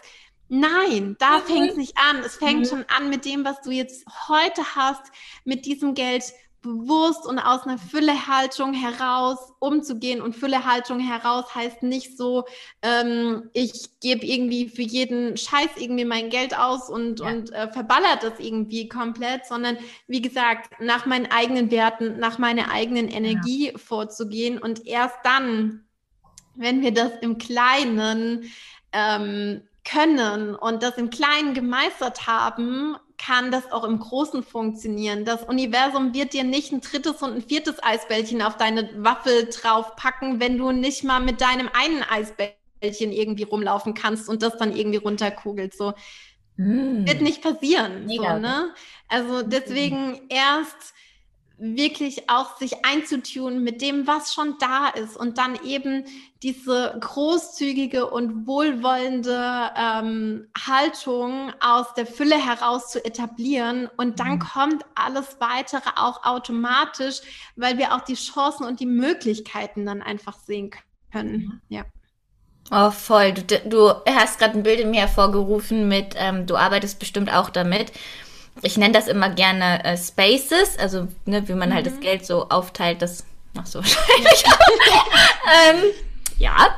Nein, da mhm. fängt es nicht an. Es fängt mhm. schon an mit dem, was du jetzt heute hast, mit diesem Geld bewusst und aus einer Füllehaltung heraus umzugehen. Und Füllehaltung heraus heißt nicht so, ähm, ich gebe irgendwie für jeden Scheiß irgendwie mein Geld aus und, ja. und äh, verballert das irgendwie komplett, sondern wie gesagt, nach meinen eigenen Werten, nach meiner eigenen Energie ja. vorzugehen. Und erst dann, wenn wir das im Kleinen ähm, können und das im Kleinen gemeistert haben, kann das auch im Großen funktionieren. Das Universum wird dir nicht ein drittes und ein viertes Eisbällchen auf deine Waffel draufpacken, wenn du nicht mal mit deinem einen Eisbällchen irgendwie rumlaufen kannst und das dann irgendwie runterkugelt. So mm. wird nicht passieren. So, ne? Also deswegen erst wirklich auch sich einzutun mit dem, was schon da ist und dann eben diese großzügige und wohlwollende ähm, Haltung aus der Fülle heraus zu etablieren und dann mhm. kommt alles weitere auch automatisch, weil wir auch die Chancen und die Möglichkeiten dann einfach sehen können. Ja. Oh, voll. Du, du hast gerade ein Bild in mir hervorgerufen mit, ähm, du arbeitest bestimmt auch damit ich nenne das immer gerne äh, Spaces, also ne, wie man mhm. halt das mhm. Geld so aufteilt, das machst du wahrscheinlich ähm, ja.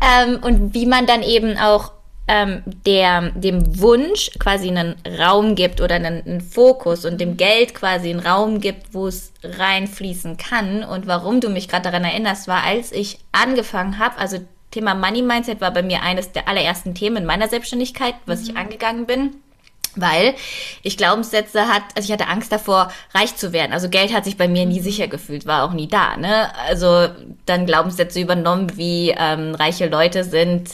Ähm, und wie man dann eben auch ähm, der, dem Wunsch quasi einen Raum gibt oder einen, einen, Fokus und dem Geld quasi einen Raum gibt, wo es reinfließen kann. Und warum du mich gerade daran erinnerst, war, als ich angefangen habe, also Thema Money Mindset war bei mir eines der allerersten Themen in meiner Selbstständigkeit, was mhm. ich angegangen bin weil ich Glaubenssätze hat, also ich hatte Angst davor, reich zu werden. Also Geld hat sich bei mir nie sicher gefühlt, war auch nie da. Ne? Also dann Glaubenssätze übernommen, wie ähm, reiche Leute sind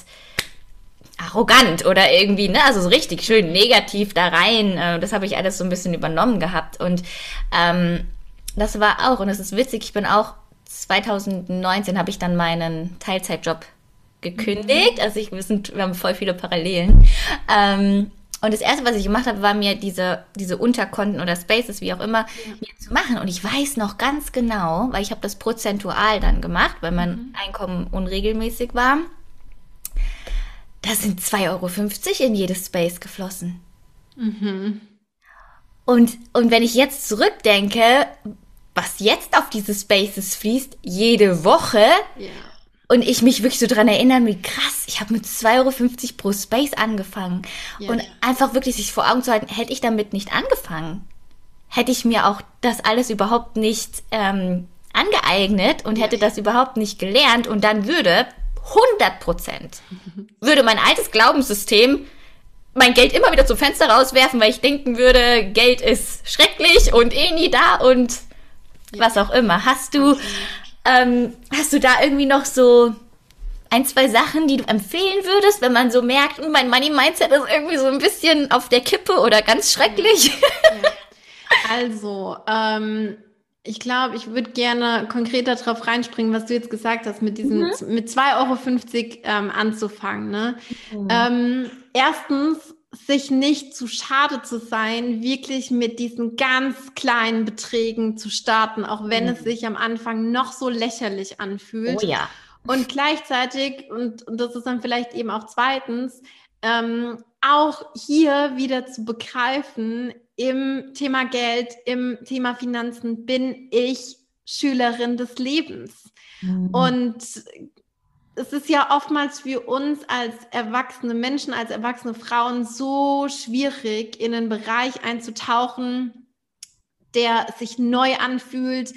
arrogant oder irgendwie, ne, also so richtig schön negativ da rein. Äh, das habe ich alles so ein bisschen übernommen gehabt. Und ähm, das war auch, und es ist witzig, ich bin auch 2019 habe ich dann meinen Teilzeitjob gekündigt. Mhm. Also ich, wir, sind, wir haben voll viele Parallelen. Ähm, und das erste, was ich gemacht habe, war mir diese, diese Unterkonten oder Spaces, wie auch immer, ja. mir zu machen. Und ich weiß noch ganz genau, weil ich habe das prozentual dann gemacht, weil mein mhm. Einkommen unregelmäßig war. Da sind 2,50 Euro in jedes Space geflossen. Mhm. Und, und wenn ich jetzt zurückdenke, was jetzt auf diese Spaces fließt, jede Woche. Ja. Und ich mich wirklich so dran erinnern, wie krass, ich habe mit 2,50 Euro pro Space angefangen. Ja, und ja. einfach wirklich sich vor Augen zu halten, hätte ich damit nicht angefangen, hätte ich mir auch das alles überhaupt nicht ähm, angeeignet und hätte das überhaupt nicht gelernt und dann würde 100 Prozent, würde mein altes Glaubenssystem mein Geld immer wieder zum Fenster rauswerfen, weil ich denken würde, Geld ist schrecklich und eh nie da und was auch immer. Hast du, ähm, hast du da irgendwie noch so ein, zwei Sachen, die du empfehlen würdest, wenn man so merkt, hm, mein Money Mindset ist irgendwie so ein bisschen auf der Kippe oder ganz schrecklich? Ja. Also, ähm, ich glaube, ich würde gerne konkreter darauf reinspringen, was du jetzt gesagt hast, mit diesem, mhm. mit 2,50 Euro ähm, anzufangen. Ne? Mhm. Ähm, erstens, sich nicht zu schade zu sein, wirklich mit diesen ganz kleinen Beträgen zu starten, auch wenn mhm. es sich am Anfang noch so lächerlich anfühlt. Oh ja. Und gleichzeitig, und, und das ist dann vielleicht eben auch zweitens, ähm, auch hier wieder zu begreifen, im Thema Geld, im Thema Finanzen bin ich Schülerin des Lebens. Mhm. Und es ist ja oftmals für uns als erwachsene Menschen, als erwachsene Frauen so schwierig, in einen Bereich einzutauchen, der sich neu anfühlt,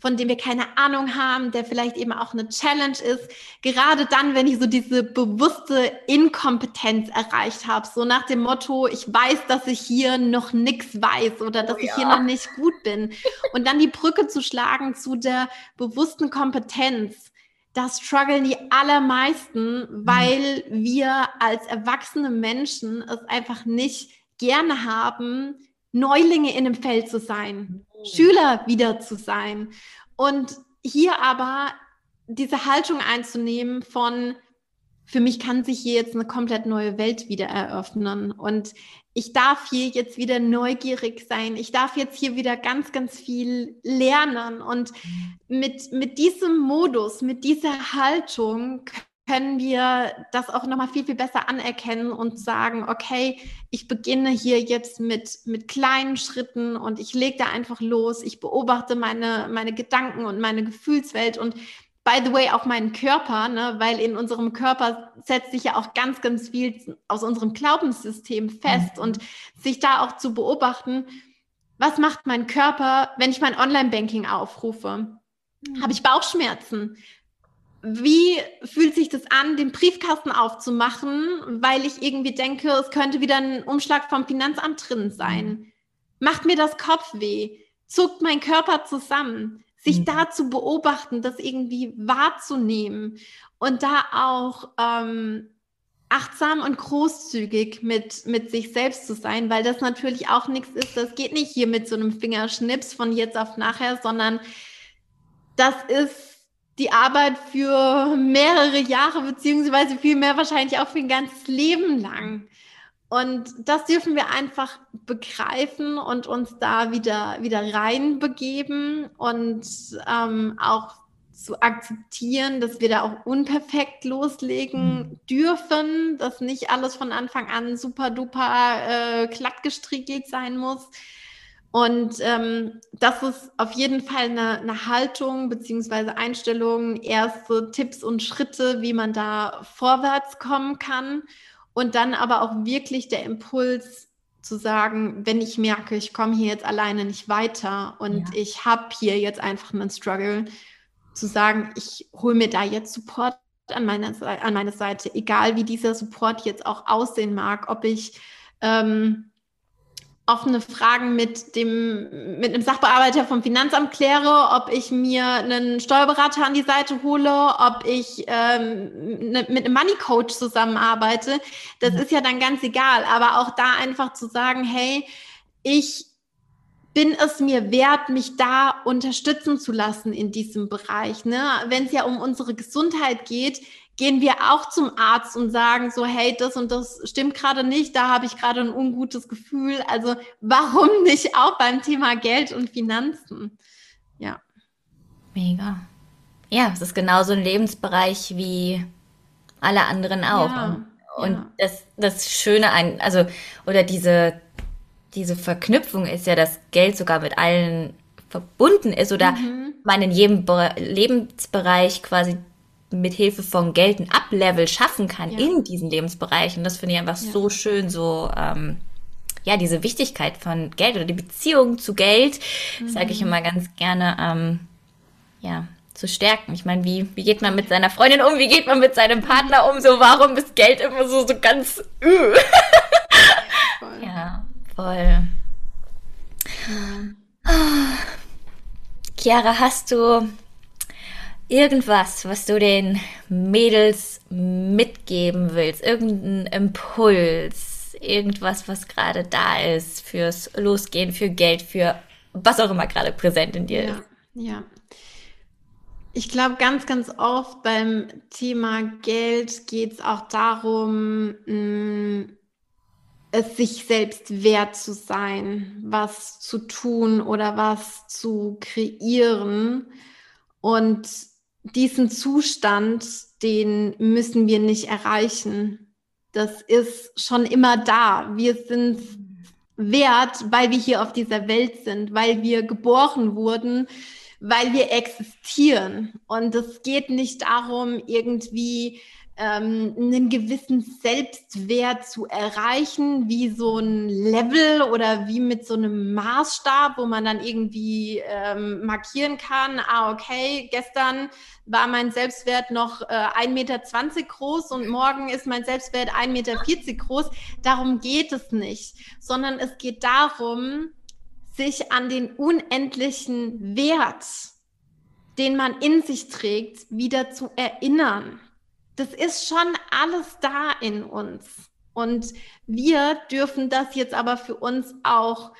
von dem wir keine Ahnung haben, der vielleicht eben auch eine Challenge ist. Gerade dann, wenn ich so diese bewusste Inkompetenz erreicht habe, so nach dem Motto, ich weiß, dass ich hier noch nichts weiß oder dass oh, ich hier noch nicht gut bin. Und dann die Brücke zu schlagen zu der bewussten Kompetenz. Das strugglen die allermeisten, weil wir als erwachsene Menschen es einfach nicht gerne haben, Neulinge in dem Feld zu sein. Schüler wieder zu sein. Und hier aber diese Haltung einzunehmen von, für mich kann sich hier jetzt eine komplett neue Welt wieder eröffnen. Und ich darf hier jetzt wieder neugierig sein. Ich darf jetzt hier wieder ganz, ganz viel lernen. Und mit, mit diesem Modus, mit dieser Haltung können wir das auch nochmal viel, viel besser anerkennen und sagen, okay, ich beginne hier jetzt mit, mit kleinen Schritten und ich lege da einfach los. Ich beobachte meine, meine Gedanken und meine Gefühlswelt und by the way auch meinen Körper, ne, weil in unserem Körper setzt sich ja auch ganz, ganz viel aus unserem Glaubenssystem fest mhm. und sich da auch zu beobachten, was macht mein Körper, wenn ich mein Online-Banking aufrufe? Mhm. Habe ich Bauchschmerzen? wie fühlt sich das an, den Briefkasten aufzumachen, weil ich irgendwie denke, es könnte wieder ein Umschlag vom Finanzamt drin sein? Mhm. Macht mir das Kopfweh? Zuckt mein Körper zusammen? Sich mhm. da zu beobachten, das irgendwie wahrzunehmen und da auch ähm, achtsam und großzügig mit, mit sich selbst zu sein, weil das natürlich auch nichts ist. Das geht nicht hier mit so einem Fingerschnips von jetzt auf nachher, sondern das ist die Arbeit für mehrere Jahre, beziehungsweise vielmehr wahrscheinlich auch für ein ganzes Leben lang. Und das dürfen wir einfach begreifen und uns da wieder, wieder reinbegeben und ähm, auch zu akzeptieren, dass wir da auch unperfekt loslegen mhm. dürfen, dass nicht alles von Anfang an super duper äh, glatt gestriegelt sein muss, und ähm, das ist auf jeden Fall eine, eine Haltung beziehungsweise Einstellung, erste Tipps und Schritte, wie man da vorwärts kommen kann. Und dann aber auch wirklich der Impuls zu sagen, wenn ich merke, ich komme hier jetzt alleine nicht weiter und ja. ich habe hier jetzt einfach einen Struggle, zu sagen, ich hole mir da jetzt Support an meine, an meine Seite, egal wie dieser Support jetzt auch aussehen mag, ob ich ähm, offene Fragen mit dem mit einem Sachbearbeiter vom Finanzamt kläre, ob ich mir einen Steuerberater an die Seite hole, ob ich ähm, ne, mit einem Money Coach zusammenarbeite, das mhm. ist ja dann ganz egal. Aber auch da einfach zu sagen, hey, ich bin es mir wert, mich da unterstützen zu lassen in diesem Bereich. Ne? Wenn es ja um unsere Gesundheit geht, gehen wir auch zum Arzt und sagen so, hey, das und das stimmt gerade nicht, da habe ich gerade ein ungutes Gefühl. Also warum nicht auch beim Thema Geld und Finanzen? Ja. Mega. Ja, es ist genauso ein Lebensbereich wie alle anderen auch. Ja, und ja. das, das Schöne an, also, oder diese, diese Verknüpfung ist ja, dass Geld sogar mit allen verbunden ist oder mhm. man in jedem Be Lebensbereich quasi mit Hilfe von Geld ein Uplevel schaffen kann ja. in diesen Lebensbereichen. Das finde ich einfach ja. so schön, so ähm, ja, diese Wichtigkeit von Geld oder die Beziehung zu Geld, mhm. sage ich immer ganz gerne, ähm, ja, zu stärken. Ich meine, wie, wie geht man mit seiner Freundin um? Wie geht man mit seinem Partner um? So, warum ist Geld immer so, so ganz, öh? voll. Ja, voll. Ja. Chiara, hast du irgendwas, was du den Mädels mitgeben willst? Irgendeinen Impuls? Irgendwas, was gerade da ist fürs Losgehen, für Geld, für was auch immer gerade präsent in dir ja, ist? Ja. Ich glaube, ganz, ganz oft beim Thema Geld geht es auch darum, mh, mm, es sich selbst wert zu sein, was zu tun oder was zu kreieren. Und diesen Zustand, den müssen wir nicht erreichen. Das ist schon immer da. Wir sind wert, weil wir hier auf dieser Welt sind, weil wir geboren wurden, weil wir existieren. Und es geht nicht darum, irgendwie ähm, einen gewissen Selbstwert zu erreichen, wie so ein Level oder wie mit so einem Maßstab, wo man dann irgendwie ähm, markieren kann, ah, okay, gestern war mein Selbstwert noch äh, 1,20 Meter groß und morgen ist mein Selbstwert 1,40 Meter groß. Darum geht es nicht, sondern es geht darum, sich an den unendlichen Wert, den man in sich trägt, wieder zu erinnern das ist schon alles da in uns. Und wir dürfen das jetzt aber für uns auch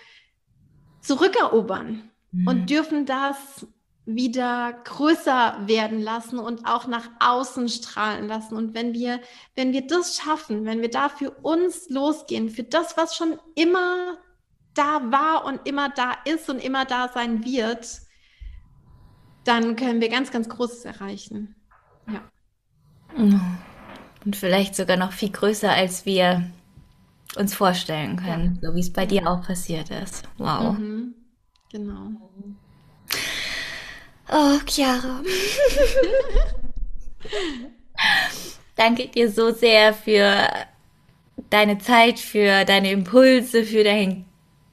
zurückerobern mhm. und dürfen das wieder größer werden lassen und auch nach außen strahlen lassen. Und wenn wir, wenn wir das schaffen, wenn wir da für uns losgehen, für das, was schon immer da war und immer da ist und immer da sein wird, dann können wir ganz, ganz Großes erreichen. Ja. Und vielleicht sogar noch viel größer, als wir uns vorstellen können, ja. so wie es bei dir auch passiert ist. Wow. Mhm. Genau. Oh, Chiara. Danke dir so sehr für deine Zeit, für deine Impulse, für dein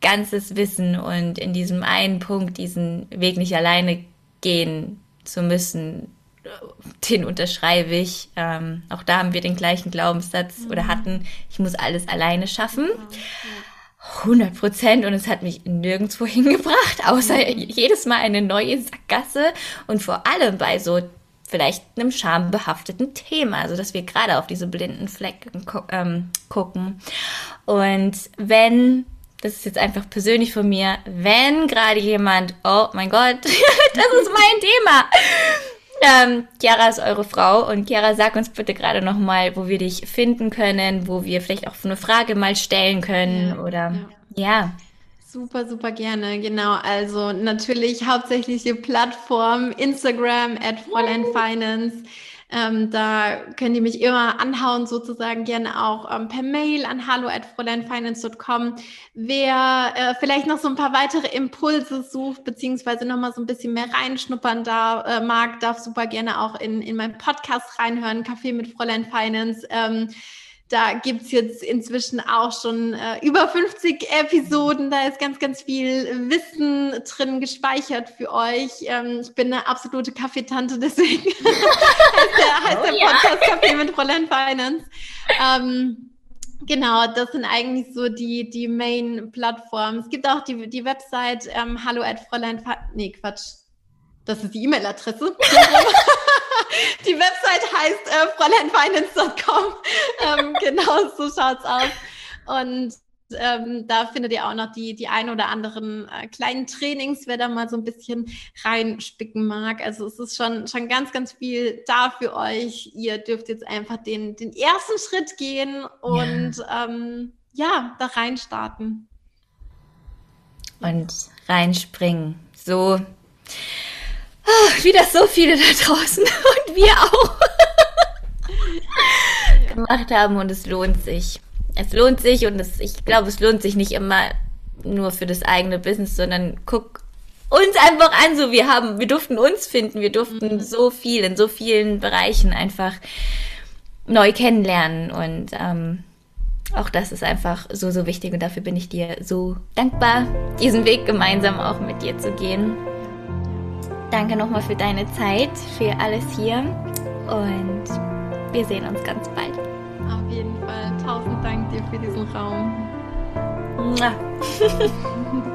ganzes Wissen und in diesem einen Punkt diesen Weg nicht alleine gehen zu müssen, den unterschreibe ich. Ähm, auch da haben wir den gleichen Glaubenssatz mhm. oder hatten, ich muss alles alleine schaffen. 100 Prozent und es hat mich nirgendwo hingebracht, außer mhm. jedes Mal eine neue Sackgasse und vor allem bei so vielleicht einem schambehafteten Thema, also dass wir gerade auf diese blinden Flecken ähm, gucken. Und wenn, das ist jetzt einfach persönlich von mir, wenn gerade jemand, oh mein Gott, das ist mein Thema, ähm, Chiara ist eure Frau und Chiara, sag uns bitte gerade nochmal, wo wir dich finden können, wo wir vielleicht auch eine Frage mal stellen können ja, oder ja. ja. Super, super gerne, genau. Also natürlich hauptsächliche Plattform Instagram at Fräulein Finance. Ähm, da könnt ihr mich immer anhauen, sozusagen gerne auch ähm, per Mail an hallo@fräuleinfinance.com. Wer äh, vielleicht noch so ein paar weitere Impulse sucht, beziehungsweise nochmal so ein bisschen mehr reinschnuppern da, äh, mag, darf super gerne auch in, in meinen Podcast reinhören, Kaffee mit Fräulein Finance. Ähm, da gibt es jetzt inzwischen auch schon äh, über 50 Episoden. Da ist ganz, ganz viel Wissen drin gespeichert für euch. Ähm, ich bin eine absolute Kaffeetante, deswegen heißt der, heißt oh, der Podcast ja. Kaffee mit Fräulein Finance. Ähm, Genau, das sind eigentlich so die, die Main-Plattformen. Es gibt auch die, die Website ähm, hallo at Fräulein, nee, Quatsch, das ist die E-Mail-Adresse. die Website heißt äh, fräuleinfinance.com. ähm, genau, so schaut's aus. Und ähm, da findet ihr auch noch die, die ein oder anderen äh, kleinen Trainings, wer da mal so ein bisschen reinspicken mag. Also es ist schon, schon ganz, ganz viel da für euch. Ihr dürft jetzt einfach den, den ersten Schritt gehen und ja, ähm, ja da reinstarten. Und reinspringen. So oh, wieder so viele da draußen und wir auch gemacht haben und es lohnt sich. Es lohnt sich und es, ich glaube, es lohnt sich nicht immer nur für das eigene Business, sondern guck uns einfach an, so wir haben, wir durften uns finden, wir durften mhm. so viel in so vielen Bereichen einfach neu kennenlernen und ähm, auch das ist einfach so, so wichtig und dafür bin ich dir so dankbar, diesen Weg gemeinsam auch mit dir zu gehen. Danke nochmal für deine Zeit, für alles hier und wir sehen uns ganz bald. Auf jeden Fall. Tausend Dank dir für diesen Raum.